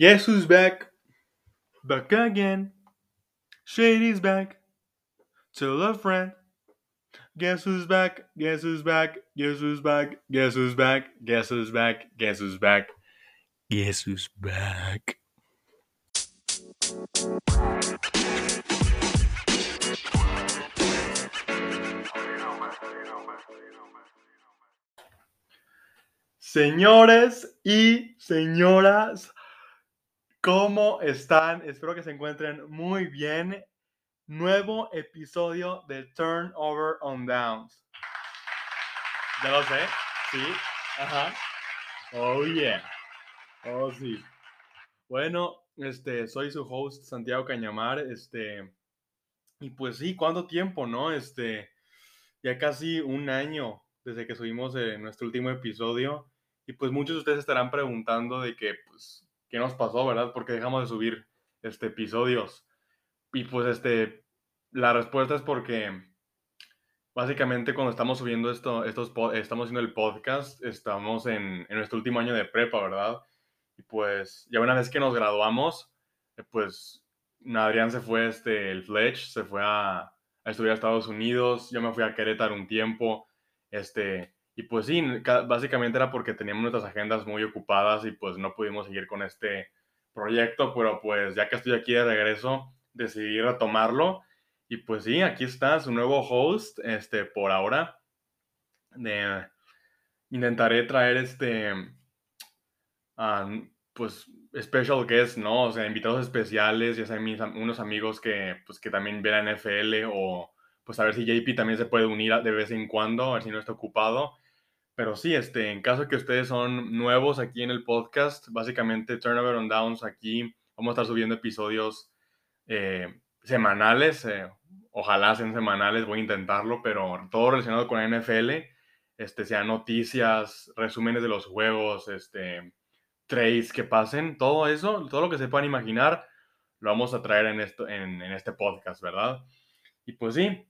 Guess who's back? Back again. Shady's back. Tell a friend. Guess who's back? Guess who's back? Guess who's back? Guess who's back? Guess who's back? Guess who's back? Guess who's back? Señores y señoras, ¿cómo están? Espero que se encuentren muy bien. Nuevo episodio de Turnover on Downs. Ya lo sé, sí, ajá. Oh yeah. Oh sí. Bueno, este, soy su host Santiago Cañamar, este, y pues sí, ¿cuánto tiempo, no? Este, ya casi un año desde que subimos eh, nuestro último episodio. Y pues muchos de ustedes estarán preguntando de que, pues, ¿qué nos pasó, verdad? Porque dejamos de subir este, episodios. Y pues, este, la respuesta es porque básicamente cuando estamos subiendo esto, estos, estamos haciendo el podcast, estamos en, en, nuestro último año de prepa, ¿verdad? Y pues, ya una vez que nos graduamos, eh, pues, Adrián se fue, este, el Fletch, se fue a, a estudiar a Estados Unidos, yo me fui a Querétaro un tiempo, este, y pues sí, básicamente era porque teníamos nuestras agendas muy ocupadas y pues no pudimos seguir con este proyecto, pero pues ya que estoy aquí de regreso, decidí retomarlo. Y pues sí, aquí está su nuevo host, este, por ahora. intentaré traer este, pues, special guests, ¿no? O sea, invitados especiales, ya sean mis, unos amigos que, pues, que también ven la NFL o pues a ver si JP también se puede unir de vez en cuando, a ver si no está ocupado. Pero sí, este, en caso que ustedes son nuevos aquí en el podcast, básicamente Turnover on Downs, aquí vamos a estar subiendo episodios eh, semanales, eh, ojalá sean semanales, voy a intentarlo, pero todo relacionado con NFL, este, sean noticias, resúmenes de los juegos, este, trades que pasen, todo eso, todo lo que se puedan imaginar, lo vamos a traer en, esto, en este podcast, ¿verdad? Y pues sí,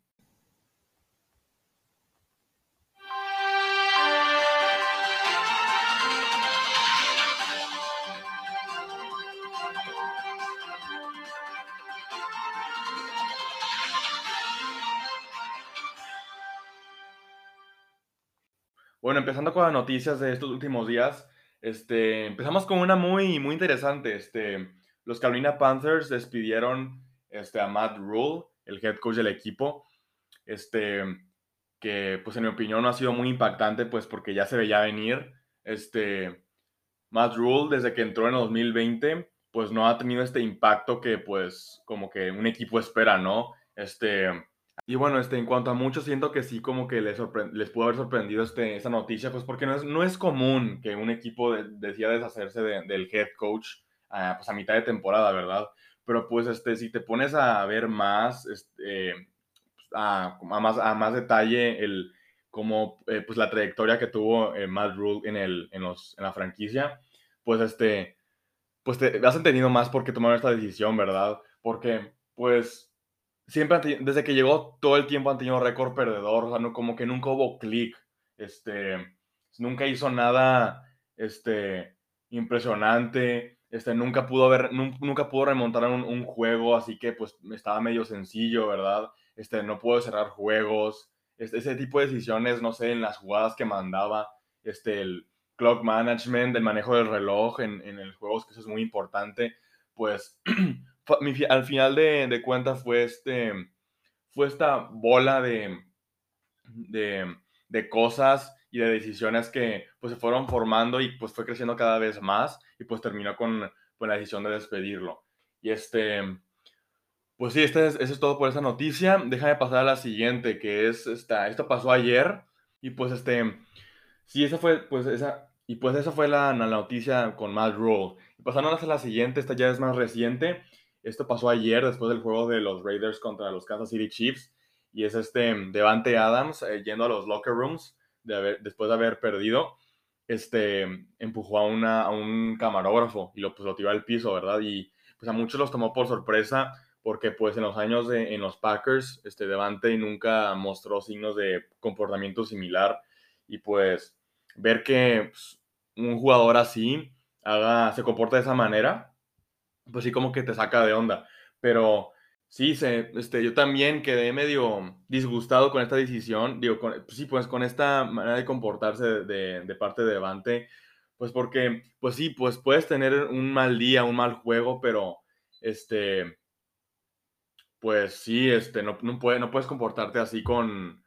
Bueno, empezando con las noticias de estos últimos días, este, empezamos con una muy, muy interesante. Este, los Carolina Panthers despidieron este, a Matt Rule, el head coach del equipo, este, que pues en mi opinión no ha sido muy impactante, pues porque ya se veía venir. Este, Matt Rule, desde que entró en 2020, pues no ha tenido este impacto que pues como que un equipo espera, ¿no? Este, y bueno, este, en cuanto a muchos, siento que sí como que les, les pudo haber sorprendido este, esta noticia, pues porque no es, no es común que un equipo decida deshacerse del head coach a, pues a mitad de temporada, ¿verdad? Pero pues este, si te pones a ver más, este, a, más, a más detalle el, como, eh, pues la trayectoria que tuvo eh, Matt Rule en, el, en, los, en la franquicia, pues este, pues te has entendido más por qué tomaron esta decisión, ¿verdad? Porque pues siempre, desde que llegó, todo el tiempo han tenido récord perdedor, o sea, no, como que nunca hubo clic, este, nunca hizo nada, este, impresionante, este, nunca pudo haber, nunca, pudo remontar un, juego, así que, pues, estaba medio sencillo, ¿verdad? Este, no pudo cerrar juegos, este, ese tipo de decisiones, no sé, en las jugadas que mandaba, este, el clock management, el manejo del reloj en, en el juego, que eso es muy importante, pues, al final de, de cuentas fue, este, fue esta bola de, de, de, cosas y de decisiones que pues, se fueron formando y pues fue creciendo cada vez más y pues terminó con, con la decisión de despedirlo. Y este, pues sí, este es, eso es todo por esa noticia. Déjame pasar a la siguiente, que es esta, esto pasó ayer y pues este, sí, esa fue, pues esa, y pues esa fue la, la noticia con Matt Rule. Y pasando a la siguiente, esta ya es más reciente esto pasó ayer después del juego de los Raiders contra los Kansas City Chiefs. Y es este Devante Adams eh, yendo a los locker rooms de después de haber perdido. Este empujó a, una, a un camarógrafo y lo, pues, tiró al piso, ¿verdad? Y pues a muchos los tomó por sorpresa porque pues en los años de, en los Packers, este Devante nunca mostró signos de comportamiento similar. Y pues ver que pues, un jugador así haga, se comporta de esa manera, pues sí como que te saca de onda. Pero sí, se, este, yo también quedé medio disgustado con esta decisión, digo, con, pues sí, pues con esta manera de comportarse de, de parte de Devante, pues porque, pues sí, pues puedes tener un mal día, un mal juego, pero este, pues sí, este, no, no, no puedes comportarte así con,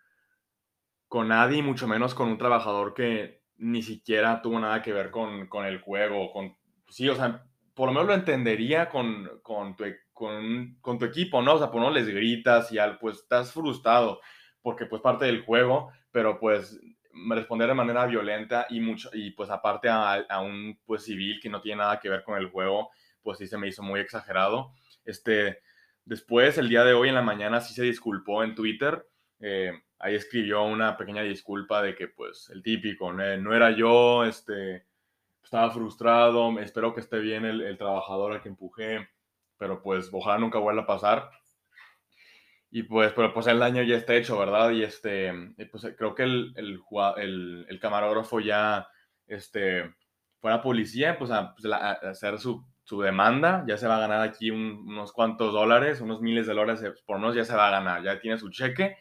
con nadie, mucho menos con un trabajador que ni siquiera tuvo nada que ver con, con el juego. Con, sí, o sea, por lo menos lo entendería con, con, tu, con, con tu equipo, ¿no? O sea, por no les gritas y al, pues estás frustrado porque pues parte del juego, pero pues responder de manera violenta y mucho y pues aparte a, a, un pues civil que no tiene nada que ver con el juego, pues sí se me hizo muy exagerado. Este, después, el día de hoy en la mañana sí se disculpó en Twitter. Eh, ahí escribió una pequeña disculpa de que, pues, el típico, no, era yo, este, estaba frustrado, espero que esté bien el, el, trabajador al que empujé, pero pues ojalá nunca vuelva a pasar. Y pues, pero pues el daño ya está hecho, ¿verdad? Y este, pues creo que el, el, el, el camarógrafo ya, este, fue a la policía, pues a, pues, a hacer su, su, demanda, ya se va a ganar aquí un, unos cuantos dólares, unos miles de dólares por unos ya se va a ganar, ya tiene su cheque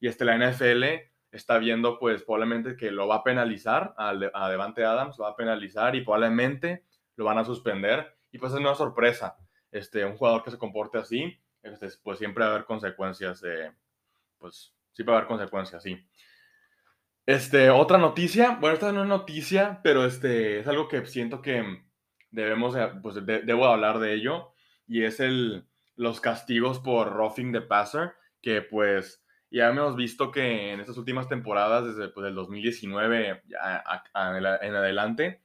y este, la NFL está viendo pues probablemente que lo va a penalizar a, Devante Adams, lo va a penalizar y probablemente lo van a suspender y pues es una sorpresa, este, un jugador que se comporte así, este, pues siempre va a haber consecuencias, de, pues sí va a haber consecuencias, sí. Este, otra noticia, bueno, esta no es noticia, pero este, es algo que siento que debemos, pues de, debo hablar de ello, y es el, los castigos por roughing the passer, que pues ya hemos visto que en estas últimas temporadas, desde pues, el 2019 en adelante,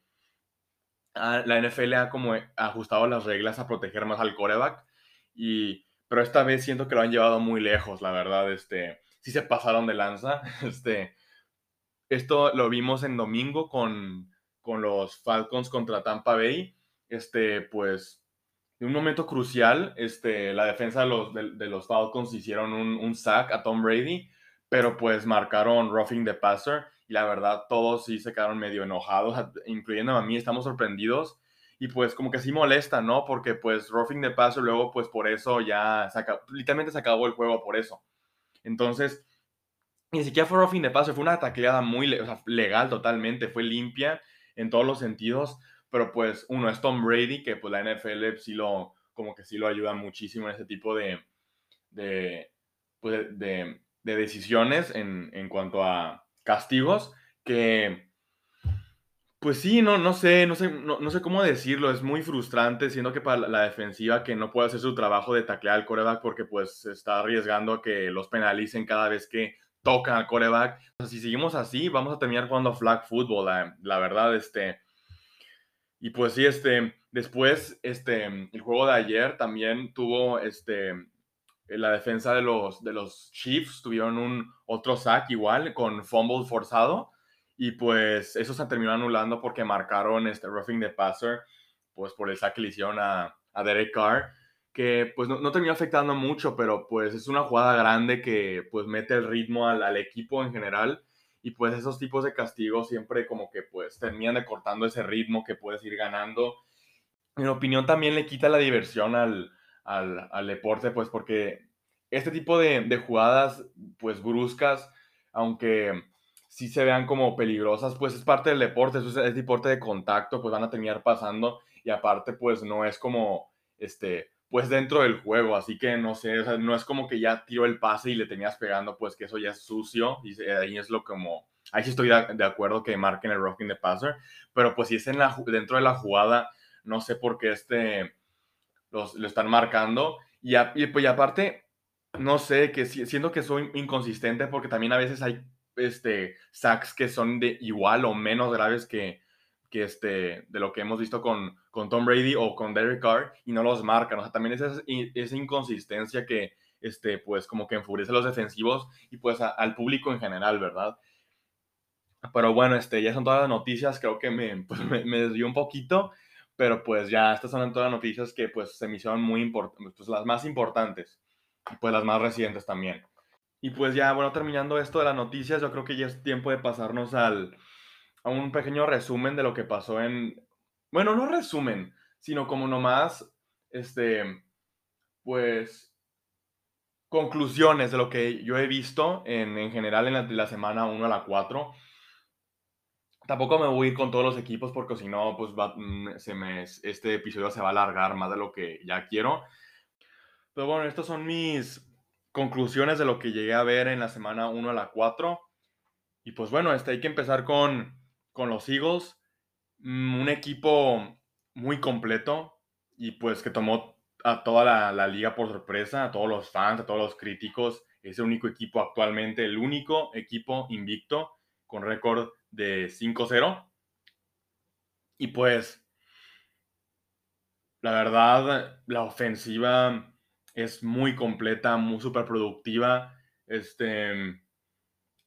la NFL ha como ajustado las reglas a proteger más al coreback, y, pero esta vez siento que lo han llevado muy lejos, la verdad, este, sí se pasaron de lanza, este, esto lo vimos en domingo con, con los Falcons contra Tampa Bay, este, pues en un momento crucial, este, la defensa de los, de, los Falcons hicieron un, un, sack a Tom Brady, pero pues marcaron roughing the passer y la verdad todos sí se quedaron medio enojados, incluyendo a mí, estamos sorprendidos y pues como que sí molesta, ¿no? Porque pues roughing the passer luego pues por eso ya, se literalmente se acabó el juego por eso. Entonces, ni siquiera fue roughing the passer, fue una tacleada muy legal totalmente, fue limpia en todos los sentidos pero pues uno es Tom Brady, que pues la NFL sí lo, como que sí lo ayuda muchísimo en ese tipo de, de, pues, de, de decisiones en, en, cuanto a castigos, que pues sí, no, no sé, no sé, no, no, sé cómo decirlo, es muy frustrante, siendo que para la defensiva que no puede hacer su trabajo de taclear al coreback porque pues está arriesgando a que los penalicen cada vez que tocan al coreback. Si seguimos así, vamos a terminar jugando flag football, la, la verdad, este y pues sí, este, después, este, el juego de ayer también tuvo, este, la defensa de los, de los Chiefs, tuvieron un otro sack igual, con fumble forzado, y pues eso se terminó anulando porque marcaron este roughing the passer, pues por el sack que le hicieron a, a Derek Carr, que pues no, no, terminó afectando mucho, pero pues es una jugada grande que pues mete el ritmo al equipo en general y pues esos tipos de castigos siempre como que pues terminan de cortando ese ritmo que puedes ir ganando. En mi opinión también le quita la diversión al, al, deporte, pues porque este tipo de, de, jugadas pues bruscas, aunque sí se vean como peligrosas, pues es parte del deporte, es, es deporte de contacto, pues van a terminar pasando y aparte pues no es como este pues dentro del juego, así que no sé, no es como que ya tiró el pase y le tenías pegando, pues que eso ya es sucio, y ahí es lo como, ahí sí estoy de, acuerdo que marquen el rocking de passer, pero pues si es en la, dentro de la jugada, no sé por qué este, los, lo están marcando, y, y pues aparte, no sé, que siento que soy inconsistente porque también a veces hay este, sacks que son de igual o menos graves que, que este, de lo que hemos visto con, con Tom Brady o con Derek Carr y no los marcan. O sea, también es esa, esa inconsistencia que, este, pues, como que enfurece a los defensivos y pues al público en general, ¿verdad? Pero bueno, este, ya son todas las noticias, creo que me, pues, me, me desvió un poquito, pero pues ya estas son todas las noticias que pues se me hicieron muy importantes, pues las más importantes y pues las más recientes también. Y pues ya, bueno, terminando esto de las noticias, yo creo que ya es tiempo de pasarnos al, a un pequeño resumen de lo que pasó en, bueno, no resumen, sino como nomás este, pues, conclusiones de lo que yo he visto en, en general en la, de la semana 1 a la 4. Tampoco me voy a ir con todos los equipos porque si no, pues va, mm, se me, este episodio se va a alargar más de lo que ya quiero. Pero bueno, estas son mis conclusiones de lo que llegué a ver en la semana 1 a la 4. Y pues bueno, este, hay que empezar con, con los Eagles. Mm, un equipo muy completo y pues que tomó a toda la, liga por sorpresa, a todos los fans, a todos los críticos. Es el único equipo actualmente, el único equipo invicto con récord de 5-0. Y pues, la verdad, la ofensiva es muy completa, muy súper productiva. Este,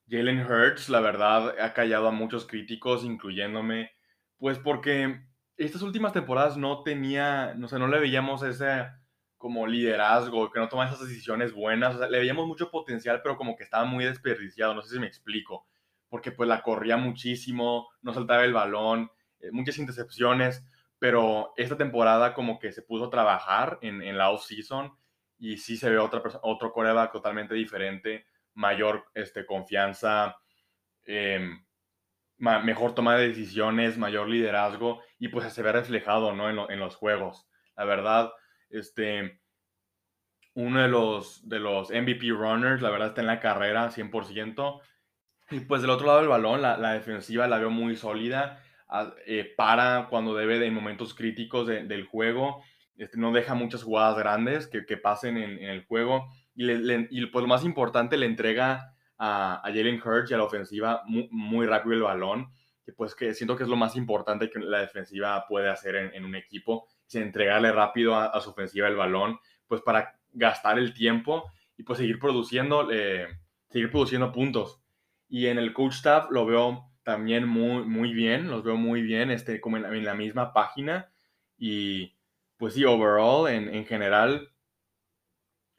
Jalen Hurts, la verdad, ha callado a muchos críticos, incluyéndome, pues porque estas últimas temporadas no tenía, no sé, no le veíamos ese como liderazgo, que no tomaba esas decisiones buenas, o sea, le veíamos mucho potencial, pero como que estaba muy desperdiciado, no sé si me explico, porque pues la corría muchísimo, no saltaba el balón, eh, muchas intercepciones, pero esta temporada como que se puso a trabajar en, en la off-season y sí se ve otra otro coreback totalmente diferente, mayor este, confianza, em, mejor toma de decisiones, mayor liderazgo y pues se ve reflejado ¿no? en, en, los juegos. La verdad, este, uno de los, de los MVP runners, la verdad está en la carrera 100%. Y pues del otro lado del balón, la, la defensiva la veo muy sólida, eh, para cuando debe en momentos críticos del juego este, no deja muchas jugadas grandes que, que pasen en, el juego. Y, le, y, pues lo más importante, le entrega a, a Jalen Hurts y a la ofensiva muy, muy, rápido el balón, que pues que siento que es lo más importante que la defensiva puede hacer en, un equipo, es entregarle rápido a, su ofensiva el balón, pues para gastar el tiempo y pues seguir produciendo, eh, seguir produciendo puntos. Y en el coach staff lo veo también muy, muy bien, los veo muy bien, este, como en, en la misma página y pues sí, overall, en, en general,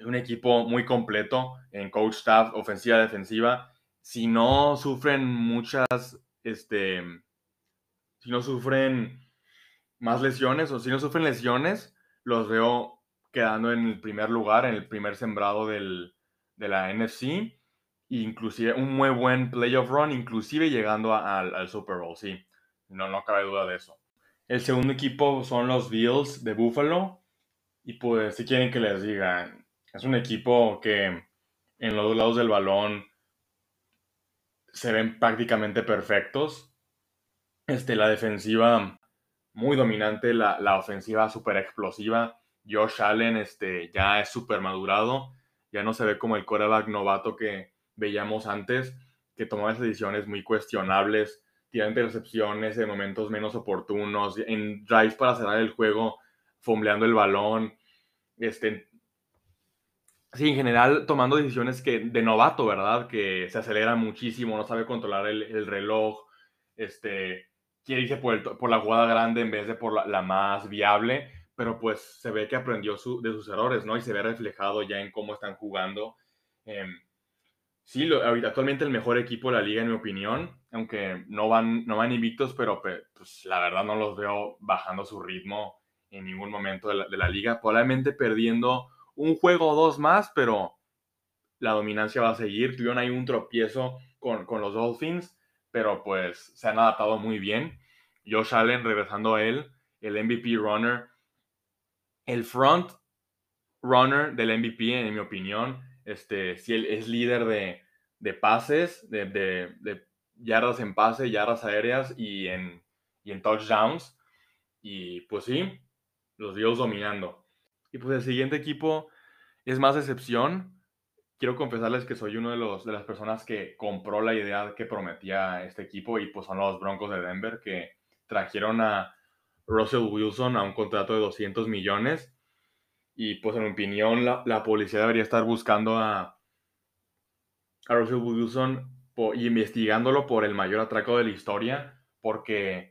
es un equipo muy completo en coach staff, ofensiva, defensiva. Si no sufren muchas, este, si no sufren más lesiones o si no sufren lesiones, los veo quedando en el primer lugar, en el primer sembrado del, de la NFC. Inclusive un muy buen playoff run, inclusive llegando al, Super Bowl, sí. No, no cabe duda de eso. El segundo equipo son los Bills de Buffalo. Y pues, si quieren que les diga, es un equipo que en los dos lados del balón se ven prácticamente perfectos. Este, la defensiva muy dominante, la, la ofensiva súper explosiva. Josh Allen este, ya es súper madurado. Ya no se ve como el quarterback novato que veíamos antes, que tomaba decisiones muy cuestionables tirando intercepciones en momentos menos oportunos, en drives para cerrar el juego, fombleando el balón, este, sí, en general tomando decisiones que, de novato, ¿verdad? Que se acelera muchísimo, no sabe controlar el, el reloj, este, quiere irse por, el, por, la jugada grande en vez de por la, más viable, pero pues se ve que aprendió de sus errores, ¿no? Y se ve reflejado ya en cómo están jugando. Eh, sí, actualmente el mejor equipo de la liga, en mi opinión, aunque no van, no van invictos, pero pues, la verdad no los veo bajando su ritmo en ningún momento de la, de la, liga. Probablemente perdiendo un juego o dos más, pero la dominancia va a seguir. Tuvieron ahí un tropiezo con, con los Dolphins, pero pues se han adaptado muy bien. Josh Allen, regresando a él, el MVP runner, el front runner del MVP, en mi opinión, este, si él es líder de, de pases, de, de, de, yardas en pase, yardas aéreas y en, y en touchdowns. Y pues sí, los Bills dominando. Y pues el siguiente equipo es más excepción. Quiero confesarles que soy uno de, de las personas que compró la idea que prometía este equipo y pues son los Broncos de Denver que trajeron a Russell Wilson a un contrato de 200 millones y pues en mi opinión la, la policía debería estar buscando a, Russell Wilson por, y investigándolo por el mayor atraco de la historia, porque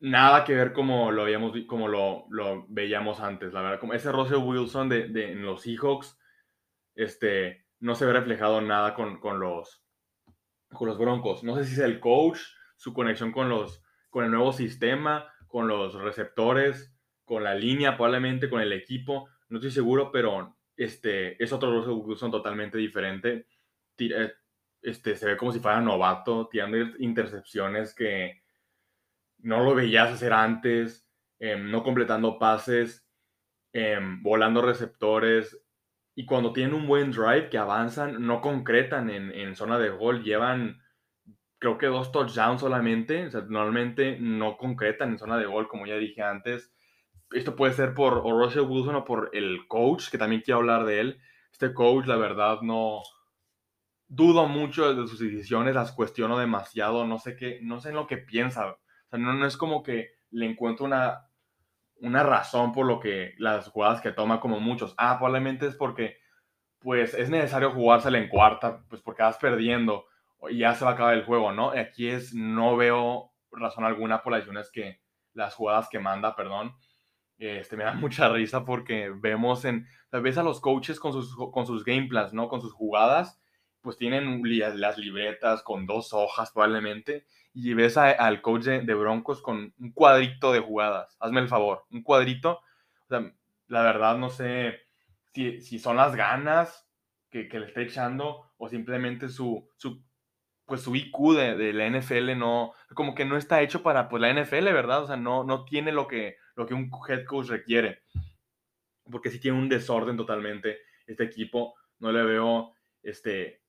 nada que ver como lo, habíamos, como lo, lo veíamos antes, la verdad. Como ese Russell Wilson de, de, en los Seahawks este, no se ve reflejado nada con, con, los, con los Broncos. No sé si es el coach, su conexión con, los, con el nuevo sistema, con los receptores con la línea, probablemente con el equipo, no estoy seguro, pero este, es otro Russell Wilson totalmente diferente. Eh, este, se ve como si fuera novato, tirando intercepciones que no lo veías hacer antes, em, no completando pases, em, volando receptores. Y cuando tienen un buen drive que avanzan, no concretan en, en zona de gol, llevan creo que dos touchdowns solamente. Normalmente no concretan en zona de gol, como ya dije antes esto puede ser por o Russell Wilson o por el coach, que también quiero hablar de él. Este coach, la verdad, no dudo mucho de sus decisiones, las cuestiono demasiado, no sé qué, no sé en lo que piensa. O sea, no, no es como que le encuentro una, una razón por lo que las jugadas que toma como muchos. Ah, probablemente es porque pues es necesario jugársela en cuarta, pues porque vas perdiendo y ya se va a acabar el juego, ¿no? Aquí es, no veo razón alguna por las decisiones que, las jugadas que manda, perdón. Este, me da mucha risa porque vemos en, ves a los coaches con sus, con sus game plans, ¿no? Con sus jugadas, pues tienen las libretas con dos hojas probablemente, y ves al coach de, Broncos con un cuadrito de jugadas. Hazme el favor, un cuadrito. O sea, la verdad no sé si, si son las ganas que, que, le está echando o simplemente su, su, pues su IQ de, de, la NFL no, como que no está hecho para pues, la NFL, ¿verdad? O sea, no, no tiene lo que, lo que un head coach requiere. Porque si tiene un desorden totalmente este equipo. No le veo este,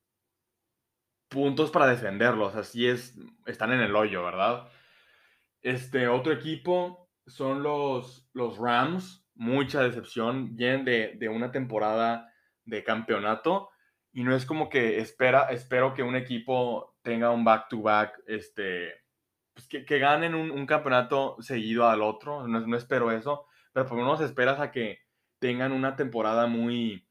puntos para defenderlos. Así es, están en el hoyo, ¿verdad? Este otro equipo son los, los Rams. Mucha decepción. Vienen de, de una temporada de campeonato y no es como que espera, espero que un equipo tenga un back-to-back, este, pues, que, ganen un, campeonato seguido al otro, no, espero eso, pero por lo menos esperas a que tengan una temporada muy,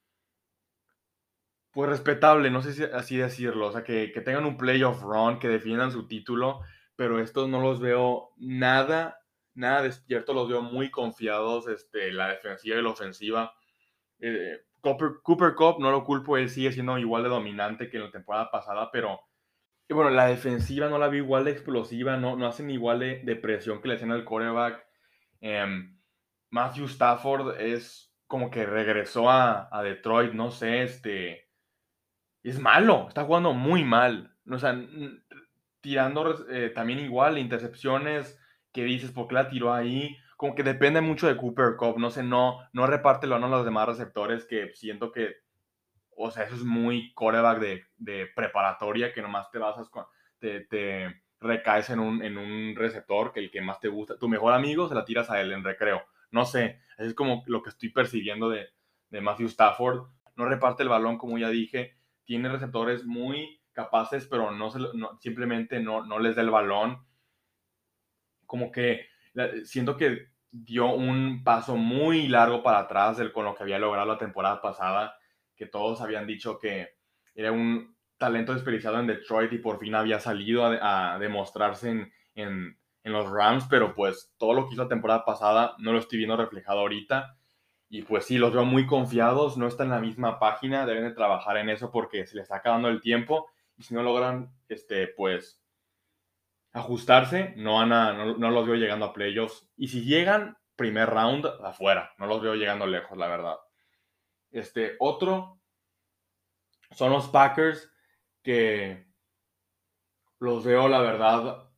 pues respetable, no sé si así decirlo, o sea, que, que tengan un playoff run, que defiendan su título, pero estos no los veo nada, nada despierto, los veo muy confiados, este, la defensiva y la ofensiva. Eh, Cooper, Cooper Cup, no lo culpo, él sigue siendo igual de dominante que en la temporada pasada, pero bueno, la defensiva no la vi igual de explosiva, no, no hacen igual de, presión que le hacían al coreback. Em, Matthew Stafford es como que regresó a, Detroit, no sé, este. Es malo, está jugando muy mal. O sea, tirando eh, también igual, intercepciones que dices, ¿por qué la tiró ahí? Como que depende mucho de Cooper Cup, no sé, no, no reparte a los demás receptores que siento que o sea, eso es muy coreback de, de preparatoria, que nomás te basas con, te, te recaes en un, en un receptor, que el que más te gusta, tu mejor amigo se la tiras a él en recreo. No sé, es como lo que estoy percibiendo de, de Matthew Stafford. No reparte el balón, como ya dije, tiene receptores muy capaces, pero no, se, simplemente no, no les da el balón. Como que siento que dio un paso muy largo para atrás con lo que había logrado la temporada pasada que todos habían dicho que era un talento desperdiciado en Detroit y por fin había salido a, demostrarse en, en, en, los Rams, pero pues todo lo que hizo la temporada pasada no lo estoy viendo reflejado ahorita. Y pues sí, los veo muy confiados, no están en la misma página, deben de trabajar en eso porque se les está acabando el tiempo y si no logran, este, pues, ajustarse, no, van a, no, los veo llegando a playoffs. Y si llegan, primer round, afuera, no los veo llegando lejos, la verdad. Este, otro son los Packers que los veo, la verdad,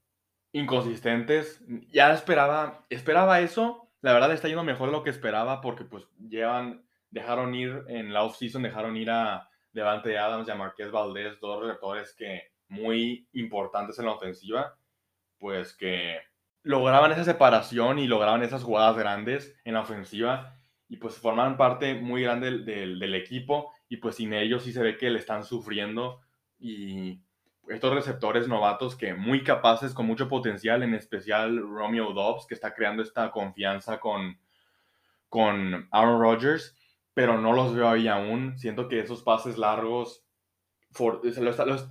inconsistentes. Ya esperaba, esperaba eso. La verdad está yendo mejor de lo que esperaba porque pues llevan, dejaron ir en la offseason, dejaron ir a Devante Adams y a Marqués Valdés, dos receptores que muy importantes en la ofensiva, pues que lograban esa separación y lograban esas jugadas grandes en la ofensiva y pues forman parte muy grande del, del, equipo y pues sin ellos sí se ve que le están sufriendo y estos receptores novatos que muy capaces, con mucho potencial, en especial Romeo Dobbs, que está creando esta confianza con, con Aaron Rodgers, pero no los veo ahí aún. Siento que esos pases largos,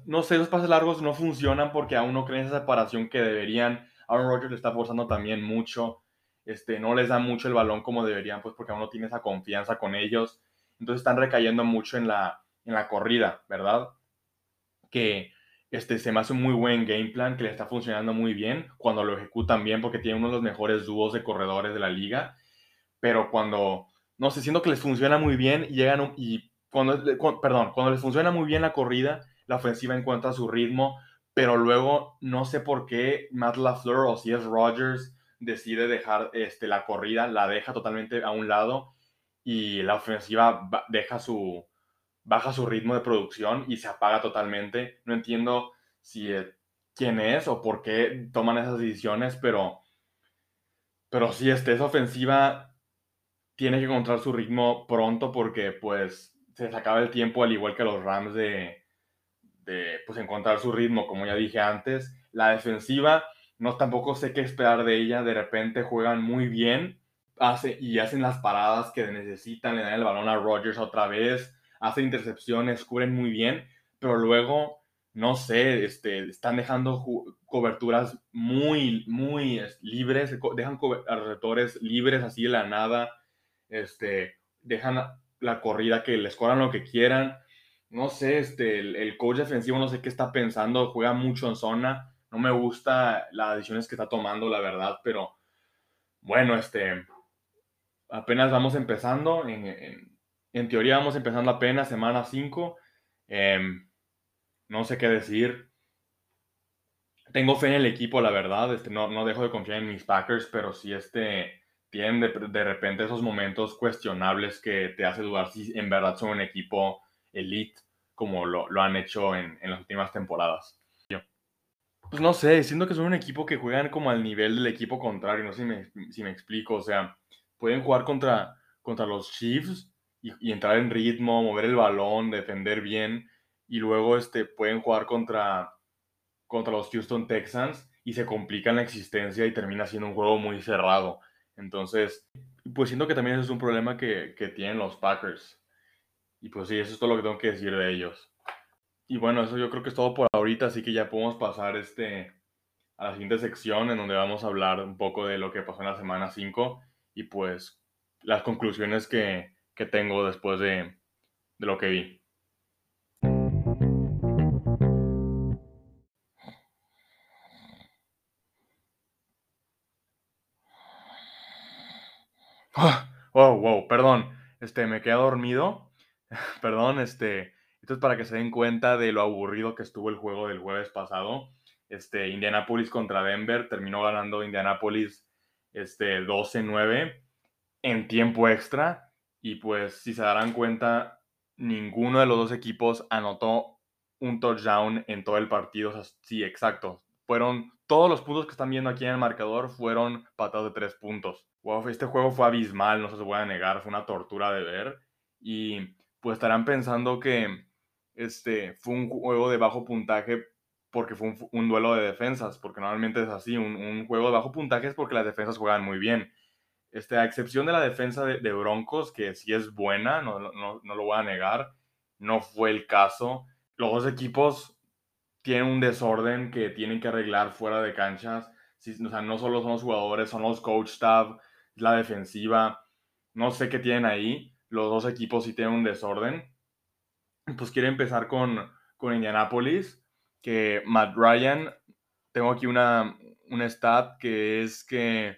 no sé, esos pases largos no funcionan porque aún no creen esa separación que deberían. Aaron Rodgers le está forzando también mucho este, no les da mucho el balón como deberían, pues porque aún no tiene esa confianza con ellos. Entonces están recayendo mucho en la, en la corrida, ¿verdad? Que este, se me hace un muy buen game plan, que le está funcionando muy bien cuando lo ejecutan bien, porque tiene uno de los mejores dúos de corredores de la liga. pero cuando, no sé, siento que les funciona muy bien y llegan y cuando, perdón, cuando les funciona muy bien la corrida, la ofensiva encuentra su ritmo, pero luego no sé por qué Matt LaFleur o si es Rodgers decide dejar este, la corrida, la deja totalmente a un lado y la ofensiva deja su, baja su ritmo de producción y se apaga totalmente. No entiendo si quién es o por qué toman esas decisiones, pero, pero si este, esa ofensiva tiene que encontrar su ritmo pronto porque pues se les acaba el tiempo al igual que los Rams de, de pues, encontrar su ritmo, como ya dije antes. La defensiva, no tampoco sé qué esperar de ella, de repente juegan muy bien hace, y hacen las paradas que necesitan, le dan el balón a Rodgers otra vez, hacen intercepciones, cubren muy bien, pero luego, no sé, este, están dejando coberturas muy, muy libres, dejan receptores libres así de la nada, este, dejan la corrida que les corran lo que quieran. No sé, este, el, coach defensivo no sé qué está pensando, juega mucho en zona. No me gusta las decisiones que está tomando, la verdad, pero bueno, este, apenas vamos empezando. En, teoría vamos empezando apenas semana 5. Em, no sé qué decir. Tengo fe en el equipo, la verdad. Este, no, no dejo de confiar en mis Packers, pero si este, tienen de, repente esos momentos cuestionables que te hace dudar si en verdad son un equipo elite como lo, han hecho en, las últimas temporadas. Pues no sé, siento que son un equipo que juegan como al nivel del equipo contrario, no sé si me, si me explico, o sea, pueden jugar contra, contra los Chiefs y, entrar en ritmo, mover el balón, defender bien, y luego este, pueden jugar contra, contra los Houston Texans y se complican la existencia y termina siendo un juego muy cerrado. Entonces, pues siento que también ese es un problema que, que tienen los Packers. Y pues sí, eso es todo lo que tengo que decir de ellos. Y bueno, eso yo creo que es todo por ahorita, así que ya podemos pasar este, a la siguiente sección en donde vamos a hablar un poco de lo que pasó en la semana 5 y pues las conclusiones que, que tengo después de, de lo que vi. Oh, wow, perdón, este, me quedé dormido, perdón, este, esto es para que se den cuenta de lo aburrido que estuvo el juego del jueves pasado, este, Indianapolis contra Denver, terminó ganando Indianapolis este, 12-9 en tiempo extra. Y pues si se darán cuenta, ninguno de los dos equipos anotó un touchdown en todo el partido. sí, exacto. Fueron todos los puntos que están viendo aquí en el marcador fueron patados de tres puntos. Wow, este juego fue abismal, no se voy a negar, fue una tortura de ver. Y pues estarán pensando que este fue un juego de bajo puntaje porque fue un, duelo de defensas, porque normalmente es así, un, juego de bajo puntaje es porque las defensas juegan muy bien. Este, a excepción de la defensa de, Broncos, que sí es buena, no, no, no, lo voy a negar, no fue el caso. Los dos equipos tienen un desorden que tienen que arreglar fuera de canchas. o sea, no solo son los jugadores, son los coach staff, la defensiva, no sé qué tienen ahí. Los dos equipos sí tienen un desorden. Pues quiero empezar con, con Indianapolis que Matt Ryan, tengo aquí una, una stat que es que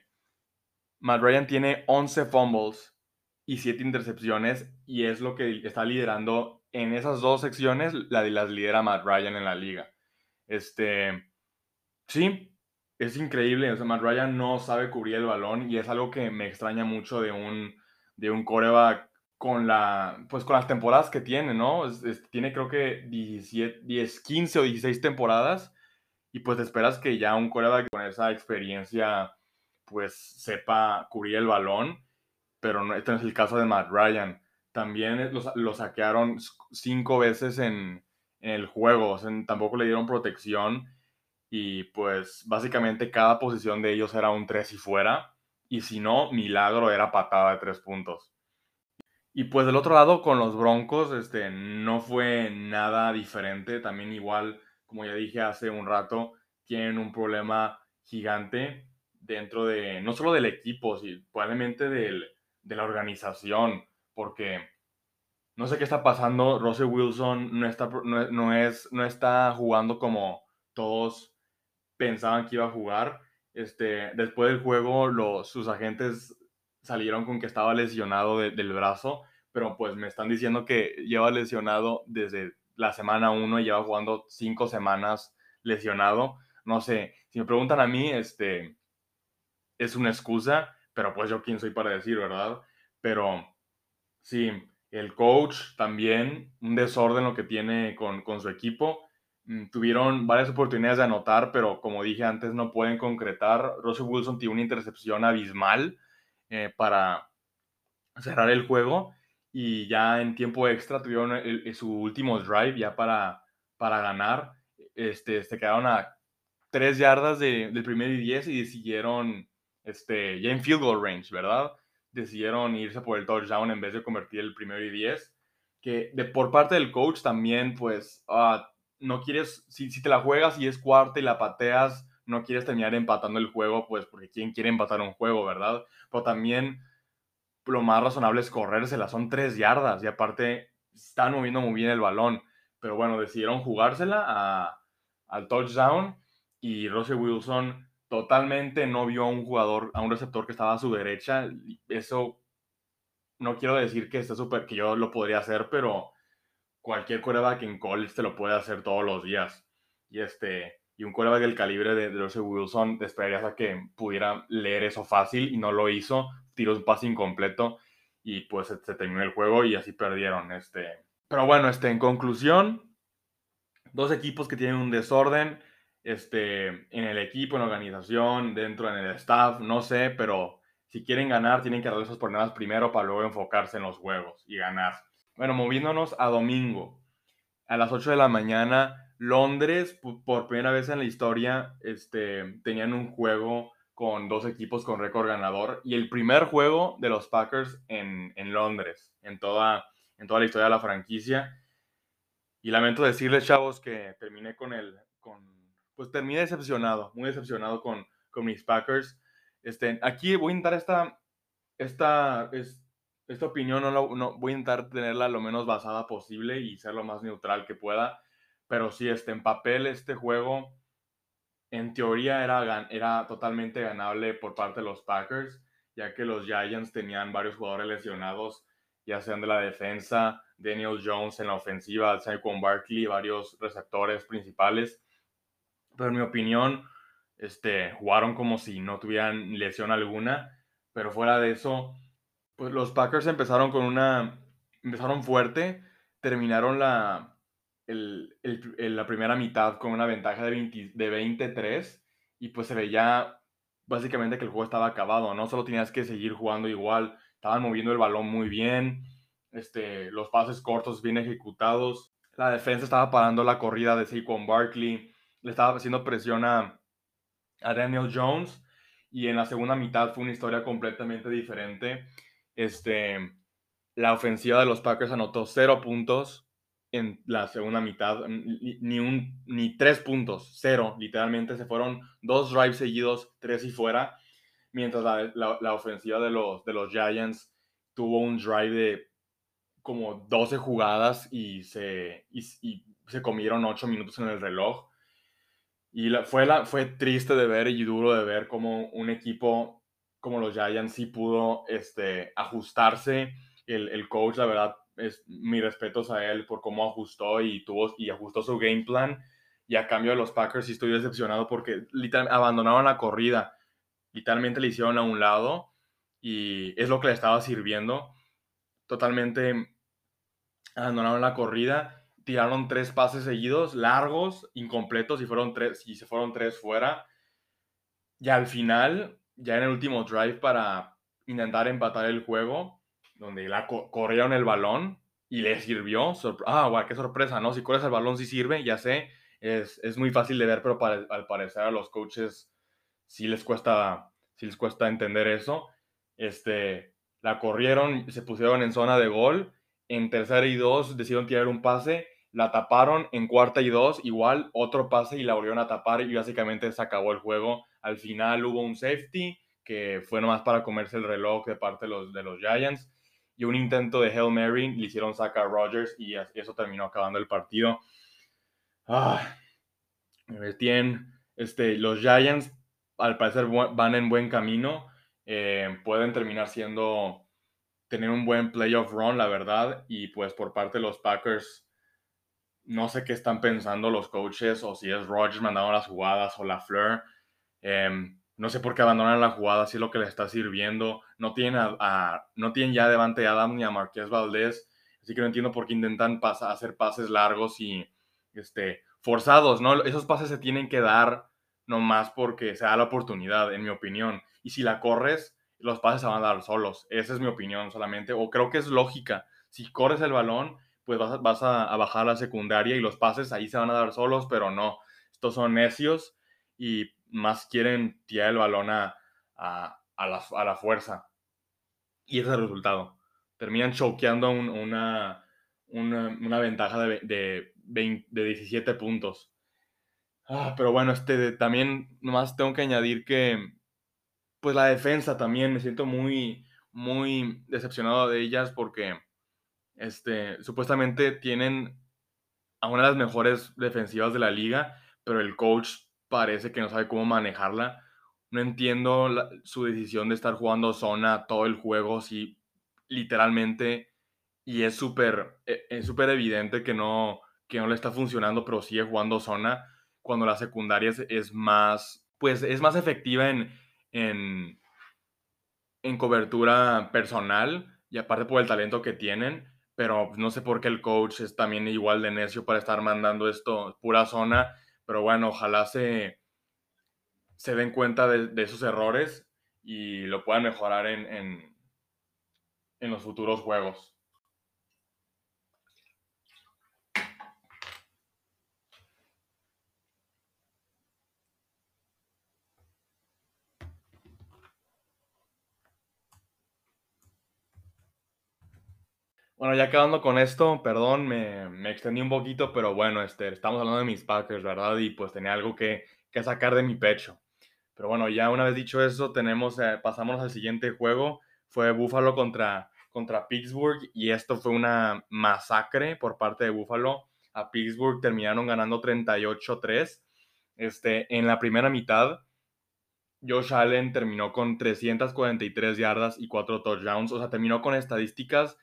Matt Ryan tiene 11 fumbles y 7 intercepciones y es lo que está liderando en esas dos secciones, la de las lidera Matt Ryan en la liga. Este, sí, es increíble, o Matt Ryan no sabe cubrir el balón y es algo que me extraña mucho de un, de un coreback con la pues con las temporadas que tiene, ¿no? tiene creo que 17, 10, 15 o 16 temporadas y pues esperas que ya un coreback con esa experiencia pues sepa cubrir el balón, pero no, este es el caso de Matt Ryan. También lo, saquearon cinco veces en, el juego, tampoco le dieron protección y pues básicamente cada posición de ellos era un 3 y fuera y si no, milagro era patada de tres puntos. Y pues del otro lado, con los Broncos, este, no fue nada diferente. También igual, como ya dije hace un rato, tienen un problema gigante dentro de, no solo del equipo, sino probablemente del, de la organización, porque no sé qué está pasando. Russell Wilson no está, no, es, no está jugando como todos pensaban que iba a jugar. Este, después del juego, los, sus agentes salieron con que estaba lesionado del brazo, pero pues me están diciendo que lleva lesionado desde la semana 1 y lleva jugando cinco semanas lesionado. No sé, si me preguntan a mí, este, es una excusa, pero pues yo quién soy para decir, ¿verdad? Pero sí, el coach también, un desorden lo que tiene con, con su equipo. Mm, tuvieron varias oportunidades de anotar, pero como dije antes, no pueden concretar. Russell Wilson tiene una intercepción abismal eh, para cerrar el juego y ya en tiempo extra tuvieron su último drive ya para, para ganar. Este, se quedaron a tres yardas del primer y diez y decidieron, este, ya en field goal range, ¿verdad? Decidieron irse por el touchdown en vez de convertir el primero y diez. Que de, por parte del coach también, pues, uh, no quieres, si, si te la juegas y es cuarta y la pateas, no quieres terminar empatando el juego, pues porque quién quiere empatar un juego, ¿verdad? Pero también lo más razonable es corrérsela, son tres yardas y aparte están moviendo muy bien el balón. Pero bueno, decidieron jugársela al touchdown y Russell Wilson totalmente no vio a un jugador, a un receptor que estaba a su derecha. Eso no quiero decir que esté súper, que yo lo podría hacer, pero cualquier coreback en college te lo puede hacer todos los días. Y este, y un coreback del calibre de, Russell Wilson, te esperarías a que pudiera leer eso fácil y no lo hizo. Tiró un pase incompleto y pues se, terminó el juego y así perdieron. Este. Pero bueno, este, en conclusión, dos equipos que tienen un desorden este, en el equipo, en organización, dentro en el staff, no sé, pero si quieren ganar, tienen que arreglar esos problemas primero para luego enfocarse en los juegos y ganar. Bueno, moviéndonos a domingo, a las 8 de la mañana, Londres, por primera vez en la historia, este, tenían un juego con dos equipos con récord ganador y el primer juego de los Packers en, en Londres, en toda, en toda la historia de la franquicia. Y lamento decirles, chavos, que terminé con el, con, pues terminé decepcionado, muy decepcionado con, con mis Packers. Este, aquí voy a intentar esta, esta, esta opinión no, no, voy a intentar tenerla lo menos basada posible y ser lo más neutral que pueda. Pero sí, este, en papel, este juego, en teoría, era, era totalmente ganable por parte de los Packers, ya que los Giants tenían varios jugadores lesionados, ya sean de la defensa, Daniel Jones en la ofensiva, Saquon Barkley, varios receptores principales. Pero en mi opinión, este, jugaron como si no tuvieran lesión alguna. Pero fuera de eso, pues los Packers empezaron con una. Empezaron fuerte, terminaron la, la primera mitad con una ventaja de, de 23 y pues se veía básicamente que el juego estaba acabado, no solo tenías que seguir jugando igual, estaban moviendo el balón muy bien, este, los pases cortos bien ejecutados, la defensa estaba parando la corrida de Saquon Barkley, le estaba haciendo presión a, a Daniel Jones y en la segunda mitad fue una historia completamente diferente este, la ofensiva de los Packers anotó cero puntos en la segunda mitad, ni, un, ni tres puntos, cero, literalmente se fueron dos drives seguidos, tres y fuera, mientras la, ofensiva de los, de los Giants tuvo un drive de como 12 jugadas y se, y, se comieron ocho minutos en el reloj. Y la, fue, la, fue triste de ver y duro de ver como un equipo como los Giants sí pudo este, ajustarse. El, el coach, la verdad, es mis respetos a él por cómo ajustó y tuvo y ajustó su game plan. Y a cambio de los Packers sí estoy decepcionado porque literalmente abandonaron la corrida. Literalmente le hicieron a un lado y es lo que le estaba sirviendo. Totalmente abandonaron la corrida, tiraron tres pases seguidos, largos, incompletos y fueron tres y se fueron tres fuera. Y al final ya en el último drive para intentar empatar el juego, donde la corrieron el balón y le sirvió. ah, guau, qué sorpresa, ¿no? Si corres el balón sí sirve, ya sé. Es, es muy fácil de ver, pero para, al parecer a los coaches sí les cuesta, sí les cuesta entender eso. Este, la corrieron, se pusieron en zona de gol. En tercera y dos decidieron tirar un pase la taparon en cuarta y dos, igual otro pase y la volvieron a tapar y básicamente se acabó el juego. Al final hubo un safety que fue nomás para comerse el reloj de parte de los, de los Giants y un intento de Hail Mary le hicieron sacar a Rodgers y eso terminó acabando el partido. Ah, tienen, este, los Giants al parecer van en buen camino eh, pueden terminar siendo, tener un buen playoff run, la verdad, y pues por parte de los Packers, no sé qué están pensando los coaches o si es Rodgers mandando las jugadas o la Fleur. Em, no sé por qué abandonan la jugada, si es lo que les está sirviendo. No tienen, a, no tienen ya a Devante Adams ni a Marqués Valdés, así que no entiendo por qué intentan hacer pases largos y este, forzados, ¿no? Esos pases se tienen que dar nomás porque se da la oportunidad, en mi opinión. Y si la corres, los pases se van a dar solos. Esa es mi opinión solamente. O creo que es lógica. Si corres el balón, pues vas, a, bajar la secundaria y los pases ahí se van a dar solos, pero no. Estos son necios y más quieren tirar el balón a, a, la, fuerza. Y ese es el resultado. Terminan choqueando una, una, ventaja de, de, de 17 puntos. Ah, pero bueno, este, también nomás tengo que añadir que, pues la defensa también, me siento muy, muy decepcionado de ellas porque, este, supuestamente tienen a una de las mejores defensivas de la liga, pero el coach parece que no sabe cómo manejarla. No entiendo su decisión de estar jugando zona todo el juego, si literalmente, y es súper, e, es súper evidente que no, que no le está funcionando, pero sigue jugando zona cuando la secundaria es, más, pues es más efectiva en, en, en, cobertura personal y aparte por el talento que tienen, pero no sé por qué el coach es también igual de necio para estar mandando esto pura zona, pero bueno, ojalá se, se den cuenta de, esos errores y lo puedan mejorar en, en, en los futuros juegos. Bueno, ya quedando con esto, perdón, me, me, extendí un poquito, pero bueno, este, estamos hablando de mis Packers, ¿verdad? Y pues tenía algo que, que sacar de mi pecho. Pero bueno, ya una vez dicho eso, tenemos, eh, pasamos al siguiente juego. Fue Buffalo contra, contra Pittsburgh y esto fue una masacre por parte de Buffalo. A Pittsburgh terminaron ganando 38-3. Este, en la primera mitad, Josh Allen terminó con 343 yardas y 4 touchdowns. O sea, terminó con estadísticas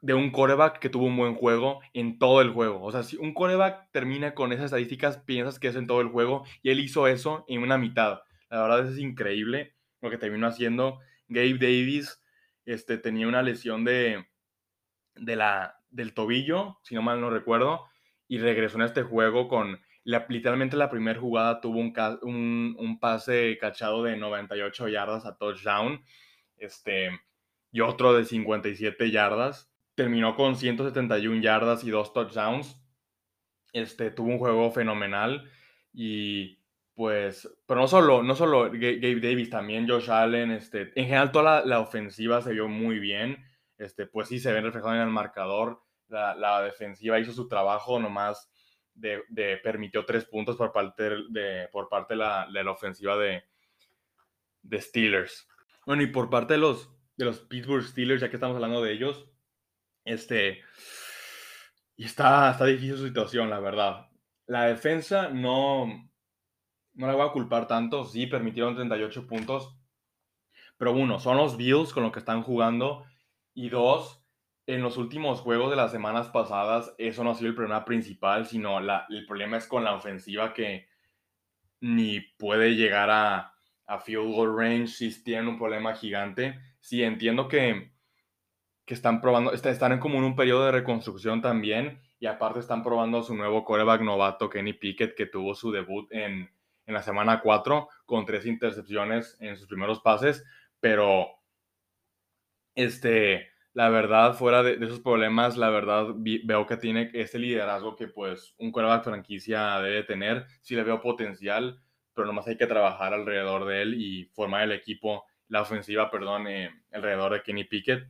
de un coreback que tuvo un buen juego en todo el juego. O sea, si un coreback termina con esas estadísticas, piensas que es en todo el juego y él hizo eso en una mitad. La verdad es increíble lo que terminó haciendo. Gabe Davis este, tenía una lesión de, de la, del tobillo, si no mal no recuerdo, y regresó en este juego con literalmente la primera jugada tuvo un, un, un, pase cachado de 98 yardas a touchdown este, y otro de 57 yardas terminó con 171 yardas y dos touchdowns. Este, tuvo un juego fenomenal y pues, pero no solo, no solo Gabe Davis, también Josh Allen, este, en general toda la, ofensiva se vio muy bien, este, pues sí se ven reflejados en el marcador, la, defensiva hizo su trabajo, nomás de, permitió tres puntos por parte de, por parte la, de la ofensiva de, de Steelers. Bueno, y por parte de los, de los Pittsburgh Steelers, ya que estamos hablando de ellos, este, y está, está difícil su situación, la verdad. La defensa no, no la voy a culpar tanto. Sí, permitieron 38 puntos. Pero uno, son los Bills con lo que están jugando. Y dos, en los últimos juegos de las semanas pasadas, eso no ha sido el problema principal, sino la, el problema es con la ofensiva que ni puede llegar a, a field goal range si tienen un problema gigante. Sí, entiendo que que están probando, están en como un periodo de reconstrucción también y aparte están probando su nuevo coreback novato Kenny Pickett que tuvo su debut en, en la semana 4 con tres intercepciones en sus primeros pases, pero este, la verdad, fuera de, esos problemas, la verdad veo que tiene ese liderazgo que pues un coreback franquicia debe tener, sí le veo potencial, pero nomás hay que trabajar alrededor de él y formar el equipo, la ofensiva, perdón, eh, alrededor de Kenny Pickett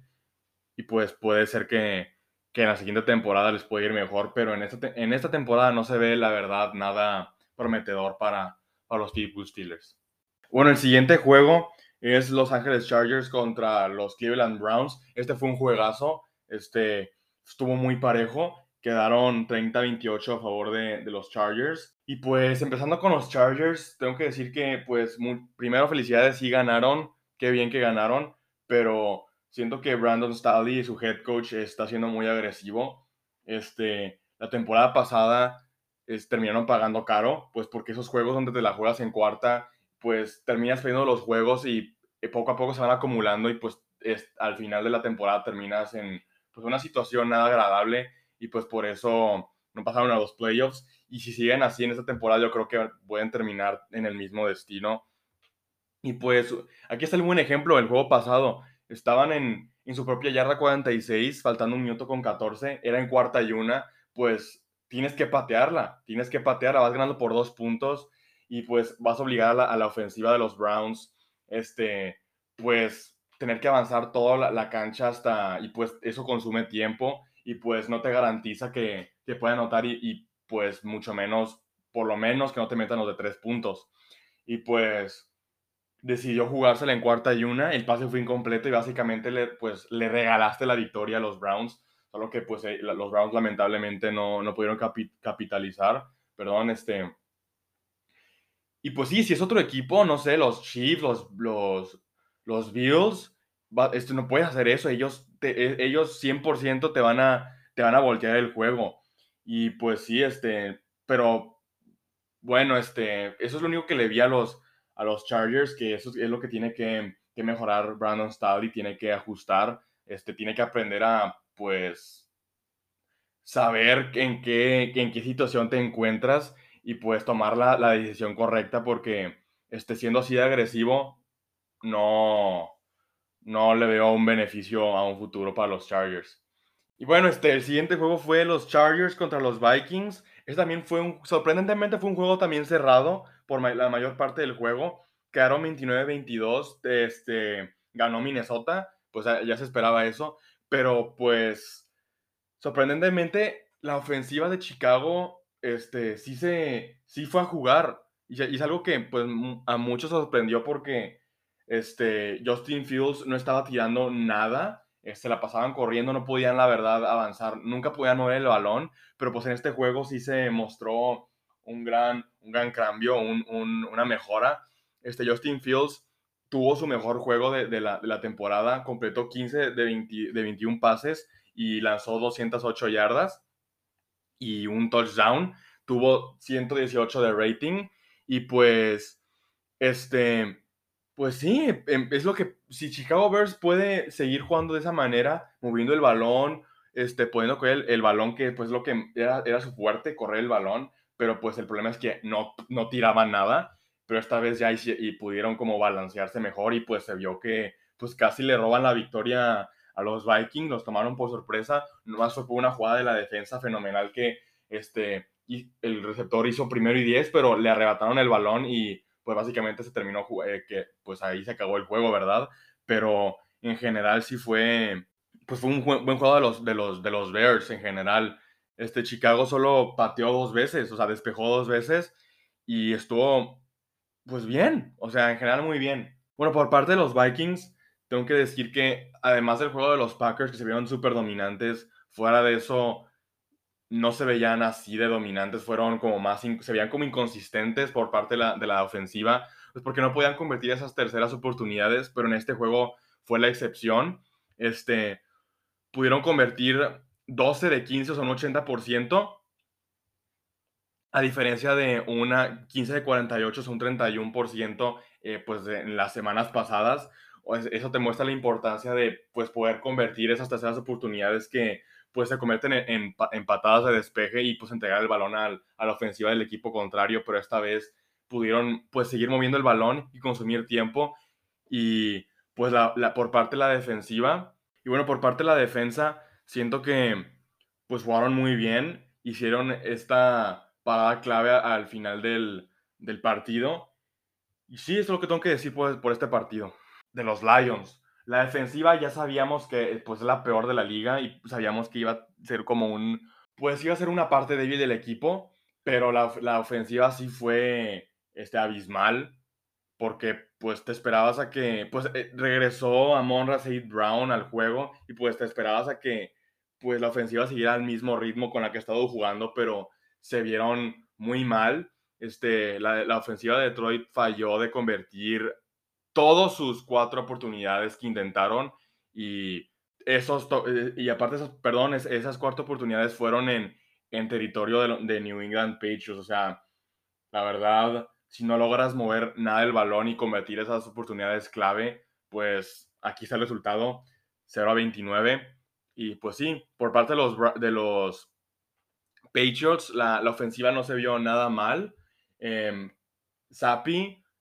y pues puede ser que, que, en la siguiente temporada les pueda ir mejor, pero en esta, en esta temporada no se ve la verdad nada prometedor para, para los Pittsburgh Steelers. Bueno, el siguiente juego es Los Ángeles Chargers contra los Cleveland Browns. Este fue un juegazo, este estuvo muy parejo, quedaron 30-28 a favor de, de, los Chargers. Y pues empezando con los Chargers, tengo que decir que pues primero felicidades, sí ganaron qué bien que ganaron, pero siento que Brandon Staley, su head coach, está siendo muy agresivo. Este, la temporada pasada terminaron pagando caro, pues porque esos juegos donde te la juegas en cuarta, pues terminas perdiendo los juegos y eh, poco a poco se van acumulando y pues al final de la temporada terminas en pues, una situación nada agradable y pues por eso no pasaron a los playoffs y si siguen así en esta temporada yo creo que pueden terminar en el mismo destino. Y pues aquí está el buen ejemplo, el juego pasado estaban en, en su propia yarda 46, faltando un minuto con 14, era en cuarta y una, pues tienes que patearla, tienes que patearla, vas ganando por dos puntos y pues vas a obligar a la, ofensiva de los Browns, este, pues tener que avanzar toda la, cancha hasta, y pues eso consume tiempo y pues no te garantiza que, que pueda anotar y, y, pues mucho menos, por lo menos que no te metan los de tres puntos. Y pues decidió jugársela en cuarta y una, el pase fue incompleto y básicamente le, pues, le regalaste la victoria a los Browns, solo que pues eh, los Browns lamentablemente no, no pudieron capitalizar, perdón, este... Y pues sí, si es otro equipo, no sé, los Chiefs, los, los, los Bills, este, no puedes hacer eso, ellos, e, ellos 100% te van, a, te van a voltear el juego. Y pues sí, este, pero bueno, este, eso es lo único que le vi a los, a los Chargers, que eso es lo que tiene que, mejorar Brandon Staley, tiene que ajustar, este, tiene que aprender a, pues, saber en qué, en qué situación te encuentras y pues tomar la, la decisión correcta porque este, siendo así de agresivo, no, no le veo un beneficio a un futuro para los Chargers. Y bueno, este, el siguiente juego fue los Chargers contra los Vikings. Este también fue un, sorprendentemente fue un juego también cerrado por la mayor parte del juego. Quedaron 29-22, este, ganó Minnesota, pues ya se esperaba eso, pero pues sorprendentemente la ofensiva de Chicago este, sí, se, sí fue a jugar y, es algo que pues a muchos sorprendió porque este, Justin Fields no estaba tirando nada, se este, la pasaban corriendo, no podían la verdad avanzar, nunca podían mover el balón, pero pues en este juego sí se mostró un gran, un gran cambio, una mejora. Este Justin Fields tuvo su mejor juego de, la, temporada, completó 15 de, 21 pases y lanzó 208 yardas y un touchdown, tuvo 118 de rating y pues, este, pues sí, em, es lo que, si Chicago Bears puede seguir jugando de esa manera, moviendo el balón, este, pudiendo coger el, balón, que pues lo que era, era su fuerte, correr el balón, pero pues el problema es que no, no tiraban nada, pero esta vez ya y, pudieron como balancearse mejor y pues se vio que pues casi le roban la victoria a los Vikings, los tomaron por sorpresa, nomás fue una jugada de la defensa fenomenal que este, y el receptor hizo primero y diez, pero le arrebataron el balón y pues básicamente se terminó, eh, que pues ahí se acabó el juego, ¿verdad? Pero en general sí fue, pues fue un buen juego de los, de los, de los Bears en general este Chicago solo pateó dos veces, o sea, despejó dos veces y estuvo, pues bien, o sea, en general muy bien. Bueno, por parte de los Vikings, tengo que decir que además del juego de los Packers, que se vieron súper dominantes, fuera de eso, no se veían así de dominantes, fueron como más, se veían como inconsistentes por parte de la, ofensiva, pues porque no podían convertir esas terceras oportunidades, pero en este juego fue la excepción. Este, pudieron convertir 12 de 15 son 80%, a diferencia de una 15 de 48 son 31%, eh, pues en las semanas pasadas. Eso te muestra la importancia de pues, poder convertir esas terceras oportunidades que pues se convierten en, patadas de despeje y pues entregar el balón al, a la ofensiva del equipo contrario, pero esta vez pudieron pues seguir moviendo el balón y consumir tiempo y pues la, por parte de la defensiva y bueno, por parte de la defensa siento que pues jugaron muy bien, hicieron esta parada clave al final del, partido. Y sí, es lo que tengo que decir por, por, este partido. De los Lions. La defensiva ya sabíamos que pues, es la peor de la liga y sabíamos que iba a ser como un... Pues iba a ser una parte débil del equipo, pero la, la ofensiva sí fue este, abismal porque pues te esperabas a que... Pues eh, regresó a Monra Brown al juego y pues te esperabas a que pues la ofensiva siguiera al mismo ritmo con la que ha estado jugando, pero se vieron muy mal. Este, la, ofensiva de Detroit falló de convertir todas sus cuatro oportunidades que intentaron y esos, eh, y aparte, esos, perdón, esas cuatro oportunidades fueron en, en territorio de, de, New England Patriots. O sea, la verdad, si no logras mover nada del balón y convertir esas oportunidades clave, pues aquí está el resultado, 0 a 29. Y pues sí, por parte de los, de los Patriots, la, la ofensiva no se vio nada mal. Eh,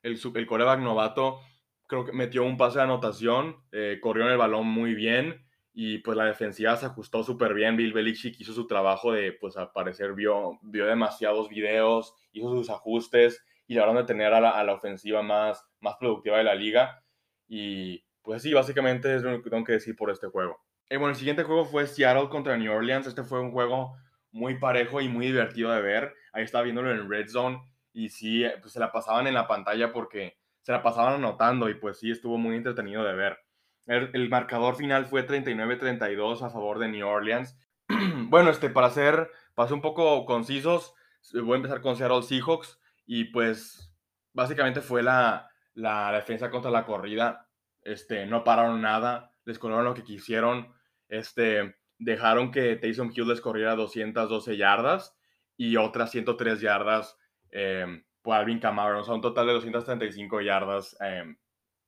el, el coreback novato, creo que metió un pase de anotación, eh, corrió en el balón muy bien y pues la defensiva se ajustó súper bien. Bill Belichick hizo su trabajo de, pues al vio, vio demasiados videos, hizo sus ajustes y lograron de tener a la, a la, ofensiva más, más productiva de la liga. Y pues sí, básicamente es lo que tengo que decir por este juego. Y bueno, el siguiente juego fue Seattle contra New Orleans. Este fue un juego muy parejo y muy divertido de ver. Ahí estaba viéndolo en Red Zone y sí, pues se la pasaban en la pantalla porque se la pasaban anotando y pues sí, estuvo muy entretenido de ver. El, marcador final fue 39-32 a favor de New Orleans. bueno, este, para ser, para un poco concisos, voy a empezar con Seattle Seahawks y pues básicamente fue la, la defensa contra la corrida. Este, no pararon nada, les colaron lo que quisieron. Este, dejaron que Taysom Hill les corriera 212 yardas y otras 103 yardas eh, por Alvin Kamara, o sea, un total de 235 yardas eh,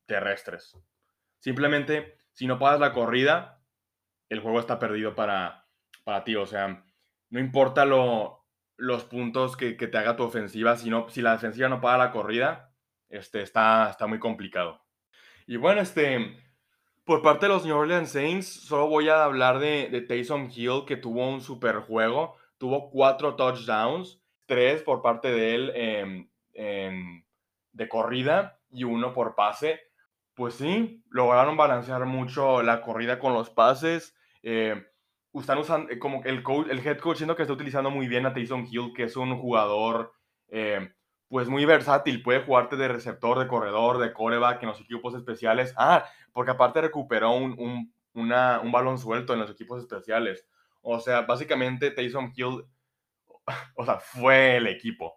terrestres. Simplemente, si no pagas la corrida, el juego está perdido para, para ti. O sea, no importa lo, los puntos que, que, te haga tu ofensiva, si, si la defensiva no paga la corrida, este, está, está muy complicado. Y bueno, este, por parte de los New Orleans Saints, solo voy a hablar de, de Taysom Hill, que tuvo un super juego. Tuvo cuatro touchdowns, tres por parte de él de corrida y uno por pase. Pues sí, lograron balancear mucho la corrida con los pases. Eh, están usando, eh, como el, coach, el head coach, siento que está utilizando muy bien a Taysom Hill, que es un jugador eh, pues muy versátil, puede jugarte de receptor, de corredor, de coreback en los equipos especiales. Ah, porque aparte recuperó un, un, un balón suelto en los equipos especiales. O sea, básicamente Taysom Hill, o sea, fue el equipo.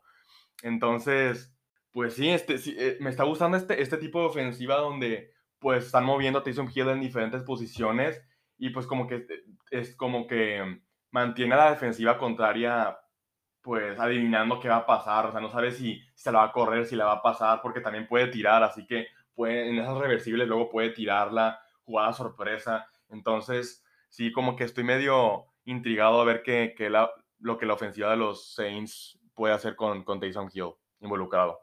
Entonces, pues sí, este, eh, me está gustando este, este tipo de ofensiva donde pues están moviendo a Taysom Hill en diferentes posiciones y pues como que es como que mantiene a la defensiva contraria pues adivinando qué va a pasar, o sea, no sabe si, se la va a correr, si la va a pasar, porque también puede tirar, así que puede, en esas reversibles luego puede tirarla, jugada sorpresa, entonces sí, como que estoy medio intrigado a ver qué, qué la, lo que la ofensiva de los Saints puede hacer con, con Hill involucrado.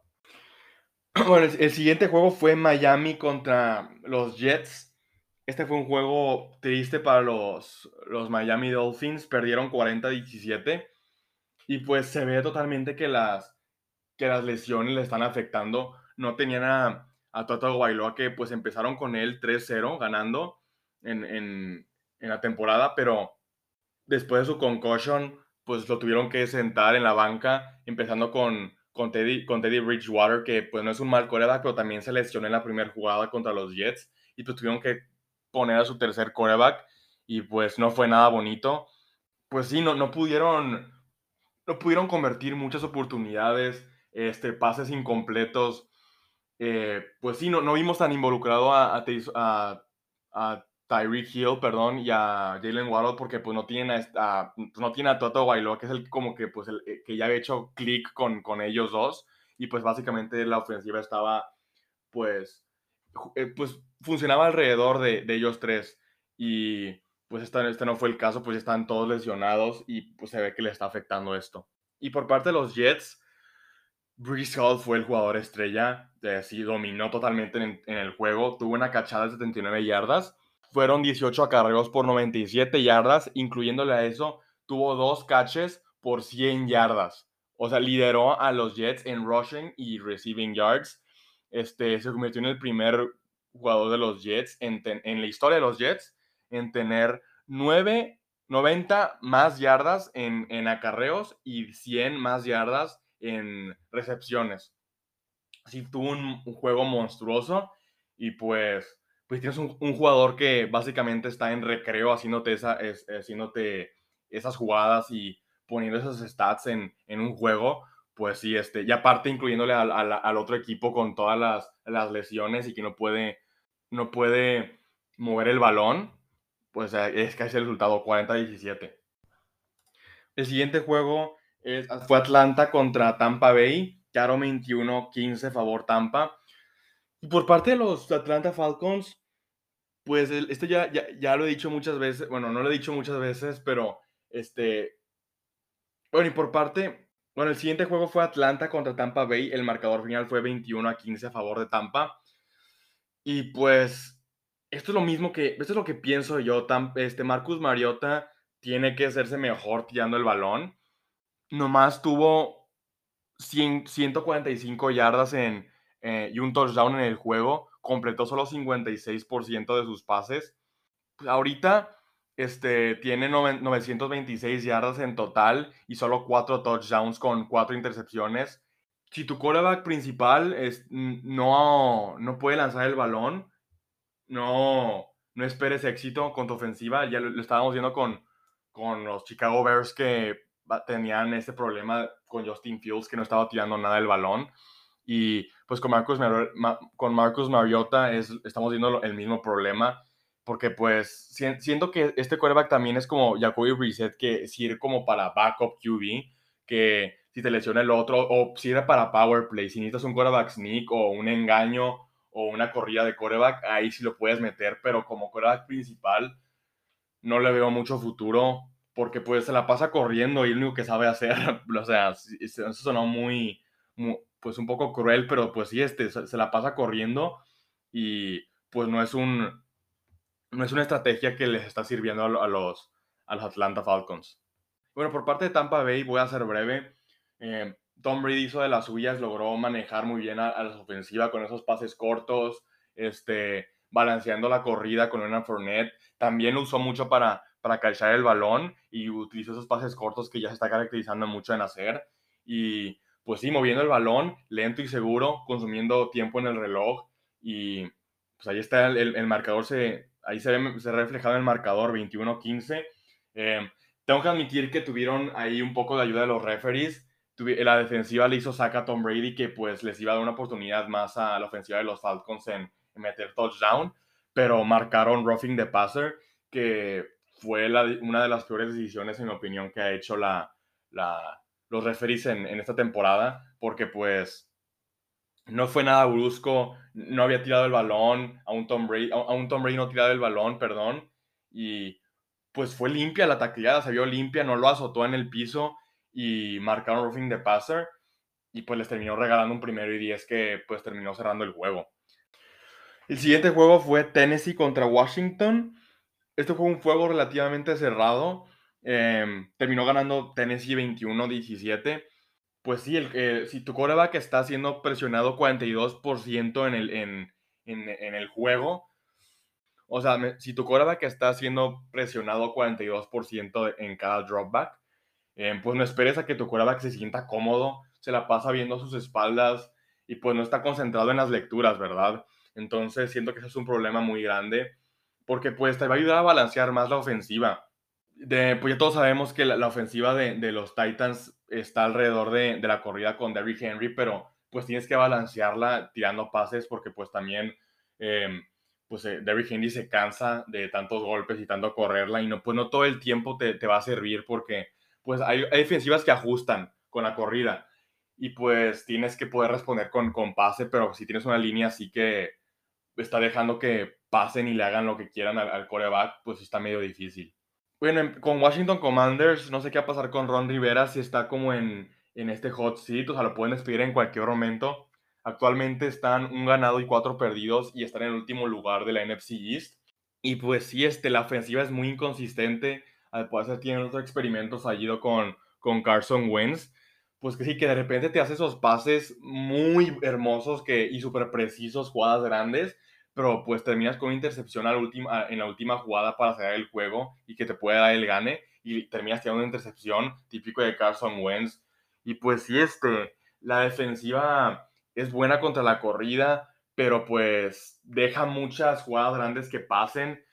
Bueno, el, siguiente juego fue Miami contra los Jets. Este fue un juego triste para los, los Miami Dolphins. Perdieron 40-17. Y pues se ve totalmente que las, que las lesiones le están afectando. No tenían a, a Toto Guailoa que pues empezaron con él 3-0 ganando en, en, en, la temporada, pero después de su concussion pues lo tuvieron que sentar en la banca, empezando con con Teddy, con Teddy Bridgewater, que pues no es un mal coreback, pero también se lesionó en la primera jugada contra los Jets y pues tuvieron que poner a su tercer coreback y pues no fue nada bonito. Pues sí, no, no pudieron no pudieron convertir muchas oportunidades, este, pases incompletos. Eh, pues sí, no, no vimos tan involucrado a, a, Tyreek Hill, perdón, y a Jalen Waddle porque pues no tienen a, no tiene a Toto Bailo, que es el como que pues eh, que ya había hecho clic con, con ellos dos y pues básicamente la ofensiva estaba pues eh, pues funcionaba alrededor de, de, ellos tres y pues este, este no fue el caso, pues están todos lesionados y pues se ve que le está afectando esto. Y por parte de los Jets, Brees Hall fue el jugador estrella, de, sí, dominó totalmente en, en el juego, tuvo una cachada de 79 yardas fueron 18 acarreos por 97 yardas, incluyéndole a eso, tuvo dos catches por 100 yardas. O sea, lideró a los Jets en rushing y receiving yards. Este, se convirtió en el primer jugador de los Jets en, en la historia de los Jets en tener 9, 90 más yardas en, en acarreos y 100 más yardas en recepciones. Así tuvo un juego monstruoso y pues pues tienes un, jugador que básicamente está en recreo haciéndote, esa, es, haciéndote esas jugadas y poniendo esas stats en, en, un juego, pues sí, este, y aparte incluyéndole al, otro equipo con todas las, lesiones y que no puede, no puede mover el balón, pues eh, es casi el resultado 40-17. El siguiente juego fue Atlanta contra Tampa Bay, Caro 21-15 favor Tampa. Y por parte de los Atlanta Falcons, pues esto ya, ya, ya, lo he dicho muchas veces, bueno, no lo he dicho muchas veces, pero este, bueno, y por parte, bueno, el siguiente juego fue Atlanta contra Tampa Bay, el marcador final fue 21 a 15 a favor de Tampa. Y pues, esto es lo mismo que, esto es lo que pienso yo, este Marcus Mariota tiene que hacerse mejor tirando el balón. Nomás tuvo 145 yardas en, eh, y un touchdown en el juego completó solo 56% de sus pases. Pues, ahorita este, tiene 926 yardas en total y solo 4 touchdowns con 4 intercepciones. Si tu quarterback principal es, no, no puede lanzar el balón, no, no esperes éxito con tu ofensiva. Ya lo, estábamos viendo con, con los Chicago Bears que tenían este problema con Justin Fields, que no estaba tirando nada del balón. Y pues con Marcus, con Marcus Mariota es, estamos viendo el mismo problema, porque pues siento que este quarterback también es como Jacoby Brissett, que sirve como para backup QB, que si te lesiona el otro, o sirve para power play, si necesitas un quarterback sneak o un engaño o una corrida de quarterback, ahí sí lo puedes meter, pero como quarterback principal no le veo mucho futuro, porque pues se la pasa corriendo y lo único que sabe hacer, o sea, eso sonó muy pues un poco cruel, pero pues sí, este, se, la pasa corriendo y pues no es un, no es una estrategia que les está sirviendo a, los, a los Atlanta Falcons. Bueno, por parte de Tampa Bay, voy a ser breve. Eh, Tom Brady hizo de las suyas, logró manejar muy bien a, la ofensiva con esos pases cortos, este, balanceando la corrida con una Fournette. También lo usó mucho para, para calzar el balón y utilizó esos pases cortos que ya se está caracterizando mucho en hacer. Y pues sí, moviendo el balón, lento y seguro, consumiendo tiempo en el reloj. Y pues ahí está el, marcador, se, ahí se ve, se reflejado el marcador 21-15. Eh, tengo que admitir que tuvieron ahí un poco de ayuda de los referees. La defensiva le hizo saca a Tom Brady, que pues les iba a dar una oportunidad más a la ofensiva de los Falcons en, meter touchdown, pero marcaron roughing the passer, que fue una de las peores decisiones, en mi opinión, que ha hecho la, la, los referees en, esta temporada, porque pues no fue nada brusco, no había tirado el balón, a un Tom Brady, a un Tom Brady no tirado el balón, perdón, y pues fue limpia la tacleada, se vio limpia, no lo azotó en el piso y marcaron roughing de passer y pues les terminó regalando un primero y diez que pues terminó cerrando el juego. El siguiente juego fue Tennessee contra Washington. Este fue un juego relativamente cerrado. Em, terminó ganando Tennessee 21-17. Pues sí, el, si tu coreback está siendo presionado 42% en el, en, en, el juego, o sea, si tu coreback está siendo presionado 42% en cada dropback, em, pues no esperes a que tu coreback se sienta cómodo, se la pasa viendo sus espaldas y pues no está concentrado en las lecturas, ¿verdad? Entonces siento que eso es un problema muy grande porque pues te va a ayudar a balancear más la ofensiva pues ya todos sabemos que la, ofensiva de, los Titans está alrededor de, la corrida con Derrick Henry, pero pues tienes que balancearla tirando pases porque pues también em, pues eh, Derrick Henry se cansa de tantos golpes y tanto correrla y no, pues no todo el tiempo te, va a servir porque pues hay, defensivas que ajustan con la corrida y pues tienes que poder responder con, con pase, pero si tienes una línea así que está dejando que pasen y le hagan lo que quieran al, al coreback, pues está medio difícil. Bueno, con Washington Commanders, no sé qué va a pasar con Ron Rivera, si está como en, en este hot seat, o sea, lo pueden despedir en cualquier momento. Actualmente están un ganado y cuatro perdidos y están en el último lugar de la NFC East. Y pues sí, este, la ofensiva es muy inconsistente. Al parecer tienen otros experimentos fallido con, con Carson Wentz. Pues que sí, que de repente te hace esos pases muy hermosos que, y súper precisos, jugadas grandes pero pues terminas con intercepción al en la última jugada para cerrar el juego y que te puede dar el gane y terminas teniendo una intercepción típico de Carson Wentz. Y pues sí, este, la defensiva es buena contra la corrida, pero pues deja muchas jugadas grandes que pasen.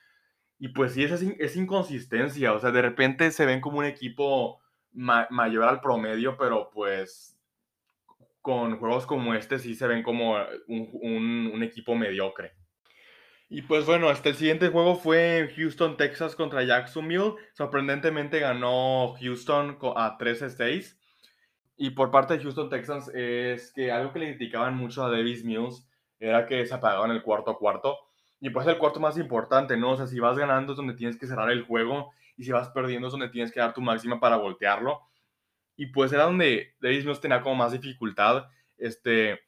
Y pues sí, es, es inconsistencia. O sea, de repente se ven como un equipo mayor al promedio, pero pues con juegos como este sí se ven como un, un equipo mediocre. Y pues bueno, hasta el siguiente juego fue Houston, Texas contra Jacksonville. Sorprendentemente ganó Houston a 13-6. Y por parte de Houston Texans es que algo que le criticaban mucho a Davis Mills era que se apagaba en el cuarto cuarto. Y pues el cuarto más importante, ¿no? O sea, si vas ganando es donde tienes que cerrar el juego y si vas perdiendo es donde tienes que dar tu máxima para voltearlo. Y pues era donde Davis Mills tenía como más dificultad. Este,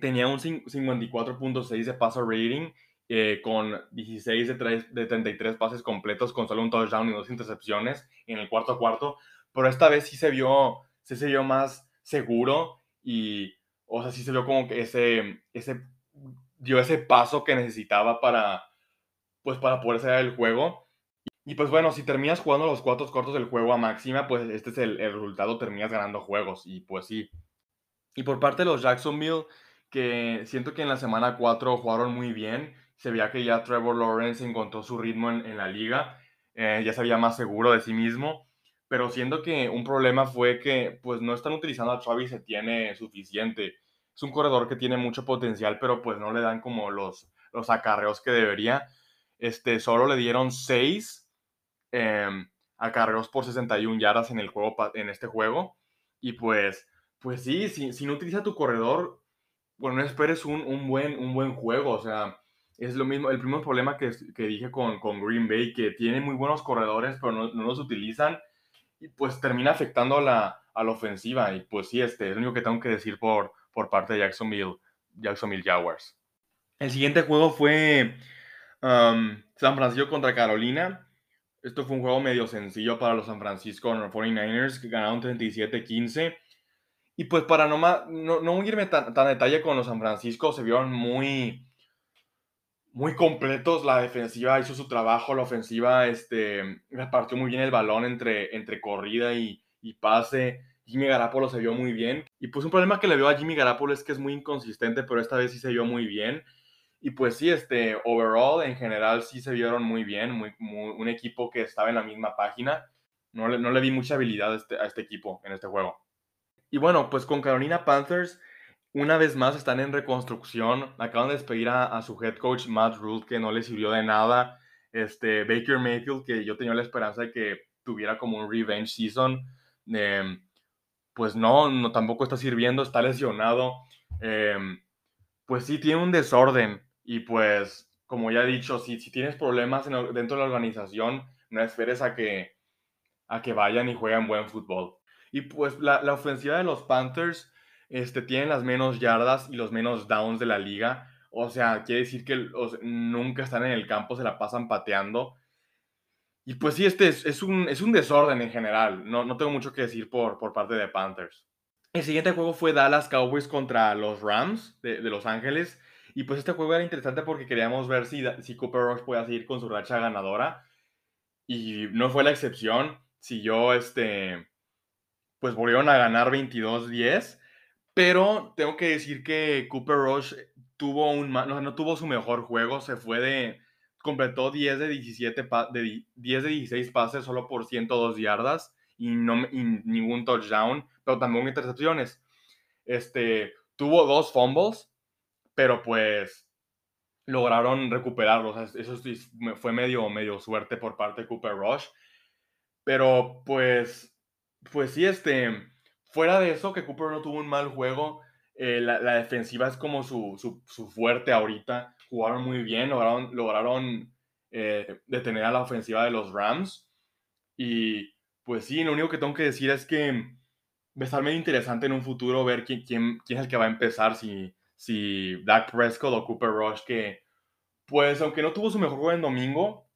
tenía un 54.6 de paso rating eh, con 16 de, de 33 pases completos, con solo un touchdown y dos intercepciones en el cuarto cuarto. Pero esta vez sí se vio, sí se vio más seguro y, o sea, sí se vio como que ese, ese, dio ese paso que necesitaba para, pues, para poder salir el juego. Y pues bueno, si terminas jugando los cuatro cortos del juego a máxima, pues este es el, resultado, terminas ganando juegos. Y pues sí. Y por parte de los Jacksonville, que siento que en la semana 4 jugaron muy bien se veía que ya Trevor Lawrence encontró su ritmo en, la liga, eh, ya se veía más seguro de sí mismo, pero siento que un problema fue que pues no están utilizando a Travis tiene suficiente. Es un corredor que tiene mucho potencial, pero pues no le dan como los, los acarreos que debería. Este, solo le dieron 6 em, acarreos por 61 yardas en, el juego, en este juego. Y pues, pues sí, si, si no utiliza tu corredor, bueno, no esperes un, un, buen, un buen juego. O sea, es lo mismo, el primer problema que, que dije con, con, Green Bay, que tiene muy buenos corredores, pero no, no los utilizan, y pues termina afectando a la, a la, ofensiva. Y pues sí, este es lo único que tengo que decir por, por parte de Jacksonville, Jacksonville Jaguars. El siguiente juego fue um, San Francisco contra Carolina. Esto fue un juego medio sencillo para los San Francisco 49ers, que ganaron 37-15. Y pues para no, no, no irme tan, tan detalle con los San Francisco, se vieron muy muy completos. La defensiva hizo su trabajo, la ofensiva este, repartió muy bien el balón entre, entre corrida y, y pase. Jimmy Garapolo se vio muy bien. Y pues un problema que le veo a Jimmy Garapolo es que es muy inconsistente, pero esta vez sí se vio muy bien. Y pues sí, este, overall, en general, sí se vieron muy bien. Muy, un equipo que estaba en la misma página. No le, no le di mucha habilidad a este, a este equipo en este juego. Y bueno, pues con Carolina Panthers una vez más están en reconstrucción. Acaban de despedir a, su head coach Matt Rule, que no le sirvió de nada. Este, Baker Mayfield, que yo tenía la esperanza de que tuviera como un revenge season. Em, pues no, no, tampoco está sirviendo, está lesionado. Em, pues sí, tiene un desorden. Y pues, como ya he dicho, si, tienes problemas dentro de la organización, no esperes a que, a que vayan y jueguen buen fútbol. Y pues la, la ofensiva de los Panthers este, tienen las menos yardas y los menos downs de la liga. O sea, quiere decir que nunca están en el campo, se la pasan pateando. Y pues sí, este es, un, es un, desorden en general. No, no, tengo mucho que decir por, por parte de Panthers. El siguiente juego fue Dallas Cowboys contra los Rams de, Los Ángeles. Y pues este juego era interesante porque queríamos ver si, si Cooper Rush podía seguir con su racha ganadora. Y no fue la excepción. Si yo, este, pues volvieron a ganar 22-10. Pero tengo que decir que Cooper Rush tuvo un no, no tuvo su mejor juego, se fue de completó 10 de 17 de 10 de 16 pases solo por 102 yardas y no ningún touchdown, pero también intercepciones. Este, tuvo dos fumbles, pero pues lograron recuperarlos. Eso fue medio, medio suerte por parte de Cooper Rush. Pero pues, pues sí, este, fuera de eso, que Cooper no tuvo un mal juego, eh, la, defensiva es como su, fuerte ahorita. Jugaron muy bien, lograron, lograron eh, detener a la ofensiva de los Rams. Y pues sí, lo único que tengo que decir es que va a estar medio interesante en un futuro ver quién, quién, quién es el que va a empezar, si, si Dak Prescott o Cooper Rush, que pues aunque no tuvo su mejor juego en domingo,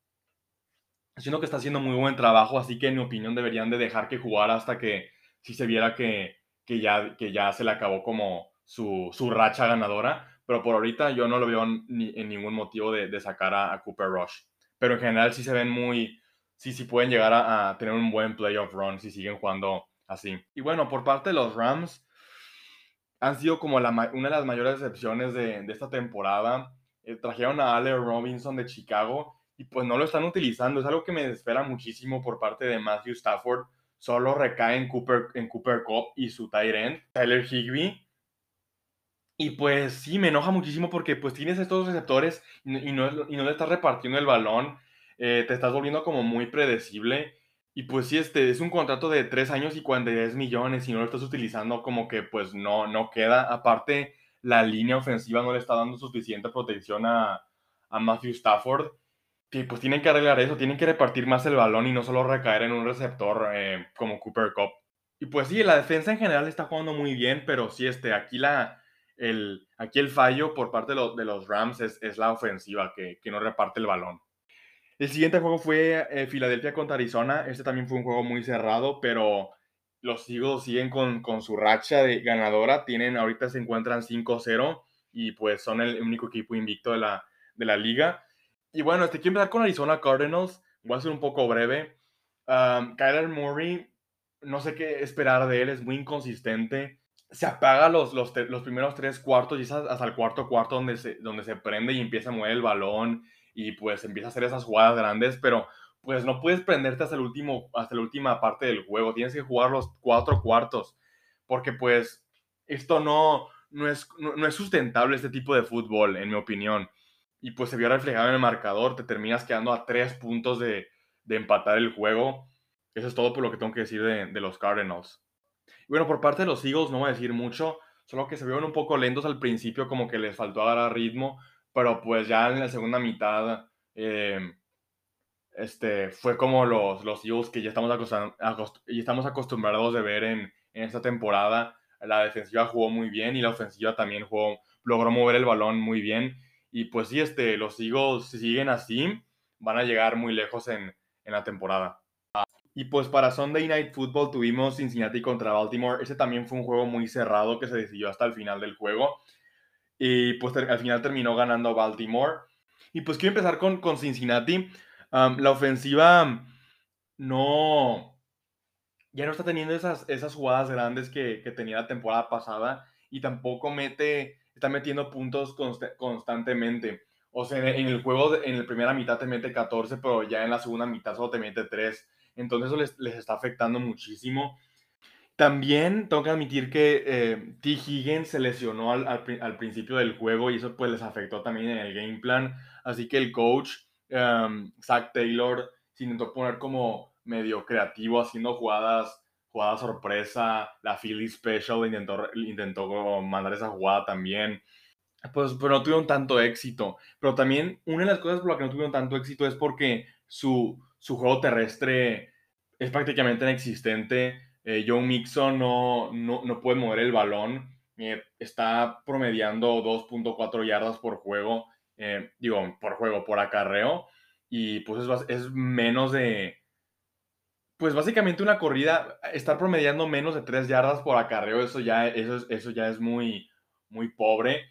siento que está haciendo muy buen trabajo, así que en mi opinión deberían de dejar que jugara hasta que si se viera que, que, ya, que ya se le acabó como su, su, racha ganadora, pero por ahorita yo no lo veo ni, en ningún motivo de, de sacar a, Cooper Rush. Pero en general sí se ven muy, sí, sí pueden llegar a, tener un buen playoff run si siguen jugando así. Y bueno, por parte de los Rams, han sido como la, una de las mayores decepciones de, de esta temporada. Eh, trajeron a Ale Robinson de Chicago y pues no lo están utilizando. Es algo que me desespera muchísimo por parte de Matthew Stafford solo recae en Cooper, en Cooper Cup y su tight end, Tyler Higby. Y pues sí, me enoja muchísimo porque pues tienes estos receptores y no, y no le estás repartiendo el balón, eh, te estás volviendo como muy predecible. Y pues sí, este es un contrato de 3 años y 10 millones y no lo estás utilizando como que pues no, no queda. Aparte, la línea ofensiva no le está dando suficiente protección a, a Matthew Stafford. Que pues tienen que arreglar eso, tienen que repartir más el balón y no solo recaer en un receptor eh, como Cooper Cup. Y pues sí, la defensa en general está jugando muy bien, pero sí, este, aquí la, el, aquí el fallo por parte de, los Rams es, es la ofensiva que, que, no reparte el balón. El siguiente juego fue eh, Filadelfia contra Arizona. Este también fue un juego muy cerrado, pero los Eagles siguen con, con su racha de ganadora. Tienen, ahorita se encuentran 5-0 y pues son el único equipo invicto de la, de la liga. Y bueno, este, quiero empezar con Arizona Cardinals. Voy a ser un poco breve. Um, Kyler Murray, no sé qué esperar de él, es muy inconsistente se apaga los, los, los, primeros tres cuartos y es hasta el cuarto cuarto donde se, donde se prende y empieza a mover el balón y pues empieza a hacer esas jugadas grandes, pero pues no puedes prenderte hasta, el último, hasta la última parte del juego, tienes que jugar los cuatro cuartos, porque pues esto no, no, es, no, es sustentable este tipo de fútbol, en mi opinión. Y pues se vio reflejado en el marcador, te terminas quedando a tres puntos de, empatar el juego. Eso es todo por lo que tengo que decir de, de los Cardinals bueno, por parte de los Eagles no voy a decir mucho, solo que se vieron un poco lentos al principio, como que les faltó agarrar ritmo, pero pues ya en la segunda mitad eh, este, fue como los, los Eagles que ya estamos, acostumbrados de ver en, en, esta temporada. La defensiva jugó muy bien y la ofensiva también jugó, logró mover el balón muy bien. Y pues sí, este, los Eagles, si siguen así, van a llegar muy lejos en, en la temporada. Y pues para Sunday Night Football tuvimos Cincinnati contra Baltimore. Ese también fue un juego muy cerrado que se decidió hasta el final del juego. Y pues al final terminó ganando Baltimore. Y pues quiero empezar con, con Cincinnati. la ofensiva no... Ya no está teniendo esas, esas jugadas grandes que, que tenía la temporada pasada. Y tampoco mete, está metiendo puntos constantemente. O sea, en el juego, en la primera mitad te mete 14, pero ya en la segunda mitad solo te mete 3. Entonces eso les, está afectando muchísimo. También tengo que admitir que eh, T. Higgins se lesionó al, principio del juego y eso pues les afectó también en el game plan. Así que el coach, um, Zach Taylor, se intentó poner como medio creativo haciendo jugadas, jugadas sorpresa. La Philly Special intentó, intentó mandar esa jugada también. Pues, pero no tuvieron tanto éxito. Pero también una de las cosas por las que no tuvieron tanto éxito es porque su, su juego terrestre es prácticamente inexistente. Eh, Joe Mixon no, no, puede mover el balón. Eh, está promediando 2.4 yardas por juego. Eh, digo, por juego, por acarreo. Y pues es, es, menos de... Pues básicamente una corrida, estar promediando menos de 3 yardas por acarreo, eso ya, eso, eso ya es muy, muy pobre.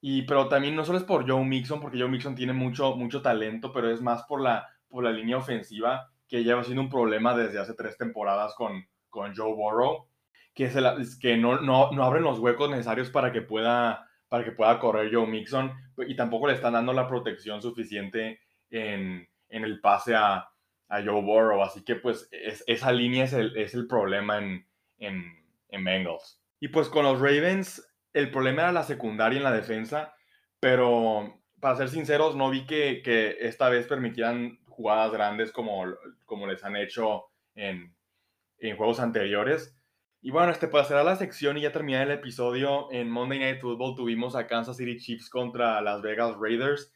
Y, pero también no solo es por Joe Mixon, porque Joe Mixon tiene mucho, mucho talento, pero es más por la por la línea ofensiva que lleva siendo un problema desde hace tres temporadas con, con Joe Burrow, que, es que no, no, no, abren los huecos necesarios para que, pueda, para que pueda correr Joe Mixon y tampoco le están dando la protección suficiente en, en el pase a, a, Joe Burrow. Así que pues esa línea es el, es el problema en, en, en Bengals. Y pues con los Ravens, el problema era la secundaria en la defensa, pero para ser sinceros, no vi que, que esta vez permitieran jugadas grandes como, como les han hecho en, en juegos anteriores. Y bueno, este pasará la sección y ya terminé el episodio. En Monday Night Football tuvimos a Kansas City Chiefs contra Las Vegas Raiders.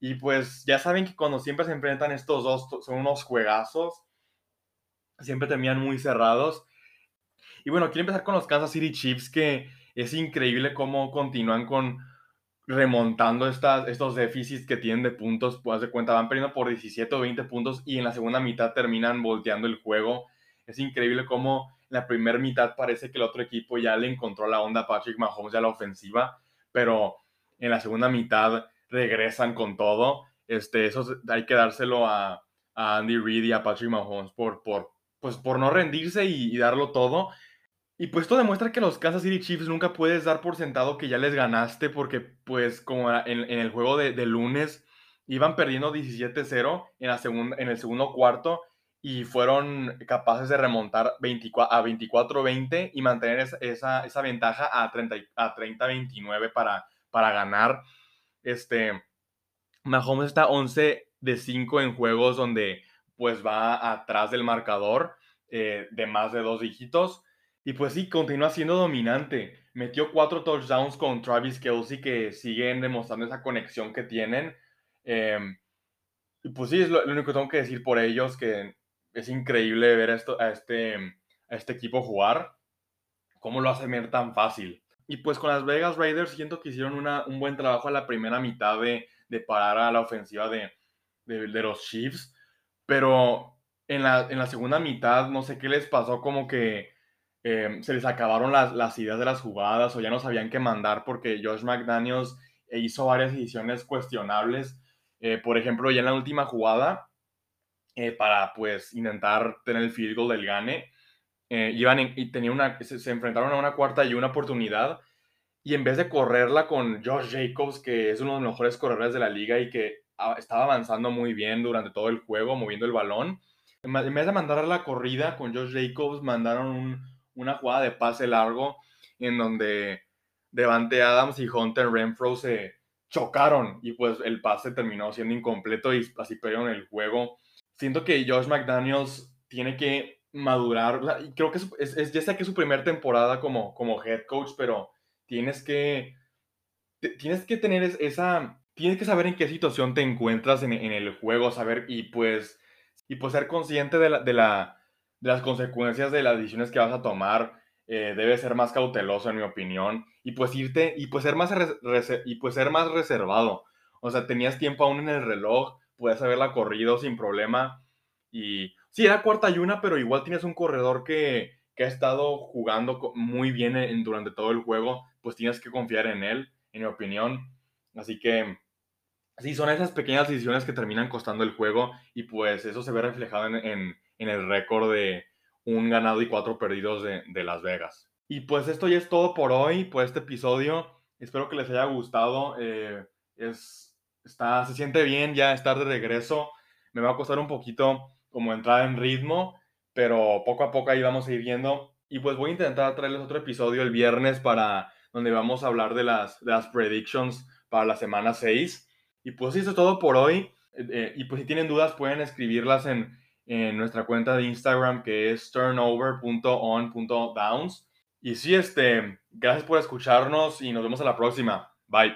Y pues ya saben que cuando siempre se enfrentan estos dos son unos juegazos. Siempre terminan muy cerrados. Y bueno, quiero empezar con los Kansas City Chiefs que es increíble cómo continúan con remontando estos déficits que tienen de puntos, pues de cuenta, van perdiendo por 17 o 20 puntos y en la segunda mitad terminan volteando el juego. Es increíble cómo en la primera mitad parece que el otro equipo ya le encontró la onda a Patrick Mahomes a la ofensiva, pero en la segunda mitad regresan con todo. Este, eso hay que dárselo a, Andy Reid y a Patrick Mahomes por, por, pues por no rendirse y darlo todo. Y pues esto demuestra que los Kansas City Chiefs nunca puedes dar por sentado que ya les ganaste porque pues como en, el juego de, lunes iban perdiendo 17-0 en, el segundo cuarto y fueron capaces de remontar a 24-20 y mantener esa, ventaja a 30-29 para, para ganar. Este, Mahomes está 11 de 5 en juegos donde pues va atrás del marcador eh, de más de dos dígitos. Y pues sí, continúa siendo dominante. Metió cuatro touchdowns con Travis Kelsey que siguen demostrando esa conexión que tienen. Em, y pues sí, es lo, único que tengo que decir por ellos, que es increíble ver esto, a, este, a este equipo jugar. ¿Cómo lo hace ver tan fácil? Y pues con las Vegas Raiders siento que hicieron una, un buen trabajo a la primera mitad de, de parar a la ofensiva de, de, los Chiefs. Pero en la, en la, segunda mitad, no sé qué les pasó, como que em, se les acabaron las, las, ideas de las jugadas o ya no sabían qué mandar porque Josh McDaniels hizo varias decisiones cuestionables. Eh, por ejemplo, ya en la última jugada, eh, para pues intentar tener el field goal del gane, eh, iban y tenía una, se, enfrentaron a una cuarta y una oportunidad y en vez de correrla con Josh Jacobs, que es uno de los mejores corredores de la liga y que estaba avanzando muy bien durante todo el juego, moviendo el balón, en vez de mandar la corrida con Josh Jacobs, mandaron una jugada de pase largo en donde Devante Adams y Hunter Renfro se chocaron y pues el pase terminó siendo incompleto y así perdieron el juego. Siento que Josh McDaniels tiene que madurar. creo que es, ya sé que es su primera temporada como, como head coach, pero tienes que, tienes que tener esa, tienes que saber en qué situación te encuentras en, el juego, saber y pues, y pues ser consciente de, la, las consecuencias de las decisiones que vas a tomar. Eh, debe ser más cauteloso en mi opinión y pues irte y pues ser más y pues ser más reservado o sea tenías tiempo aún en el reloj puedes haberla corrido sin problema y sí, era cuarta y una, pero igual tienes un corredor que, que ha estado jugando muy bien en, durante todo el juego, pues tienes que confiar en él, en mi opinión. Así que sí, son esas pequeñas decisiones que terminan costando el juego y pues eso se ve reflejado en, en el récord de un ganado y cuatro perdidos de, Las Vegas. Y pues esto ya es todo por hoy, por este episodio. Espero que les haya gustado. Eh, es, está, se siente bien ya estar de regreso. Me va a costar un poquito como entrar en ritmo, pero poco a poco ahí vamos a ir viendo. Y pues voy a intentar traerles otro episodio el viernes para donde vamos a hablar de las, de las predictions para la semana 6. Y pues eso es todo por hoy. Eh, eh, y pues si tienen dudas pueden escribirlas en, en nuestra cuenta de Instagram que es turnover.on.downs. Y sí, este, gracias por escucharnos y nos vemos a la próxima. Bye.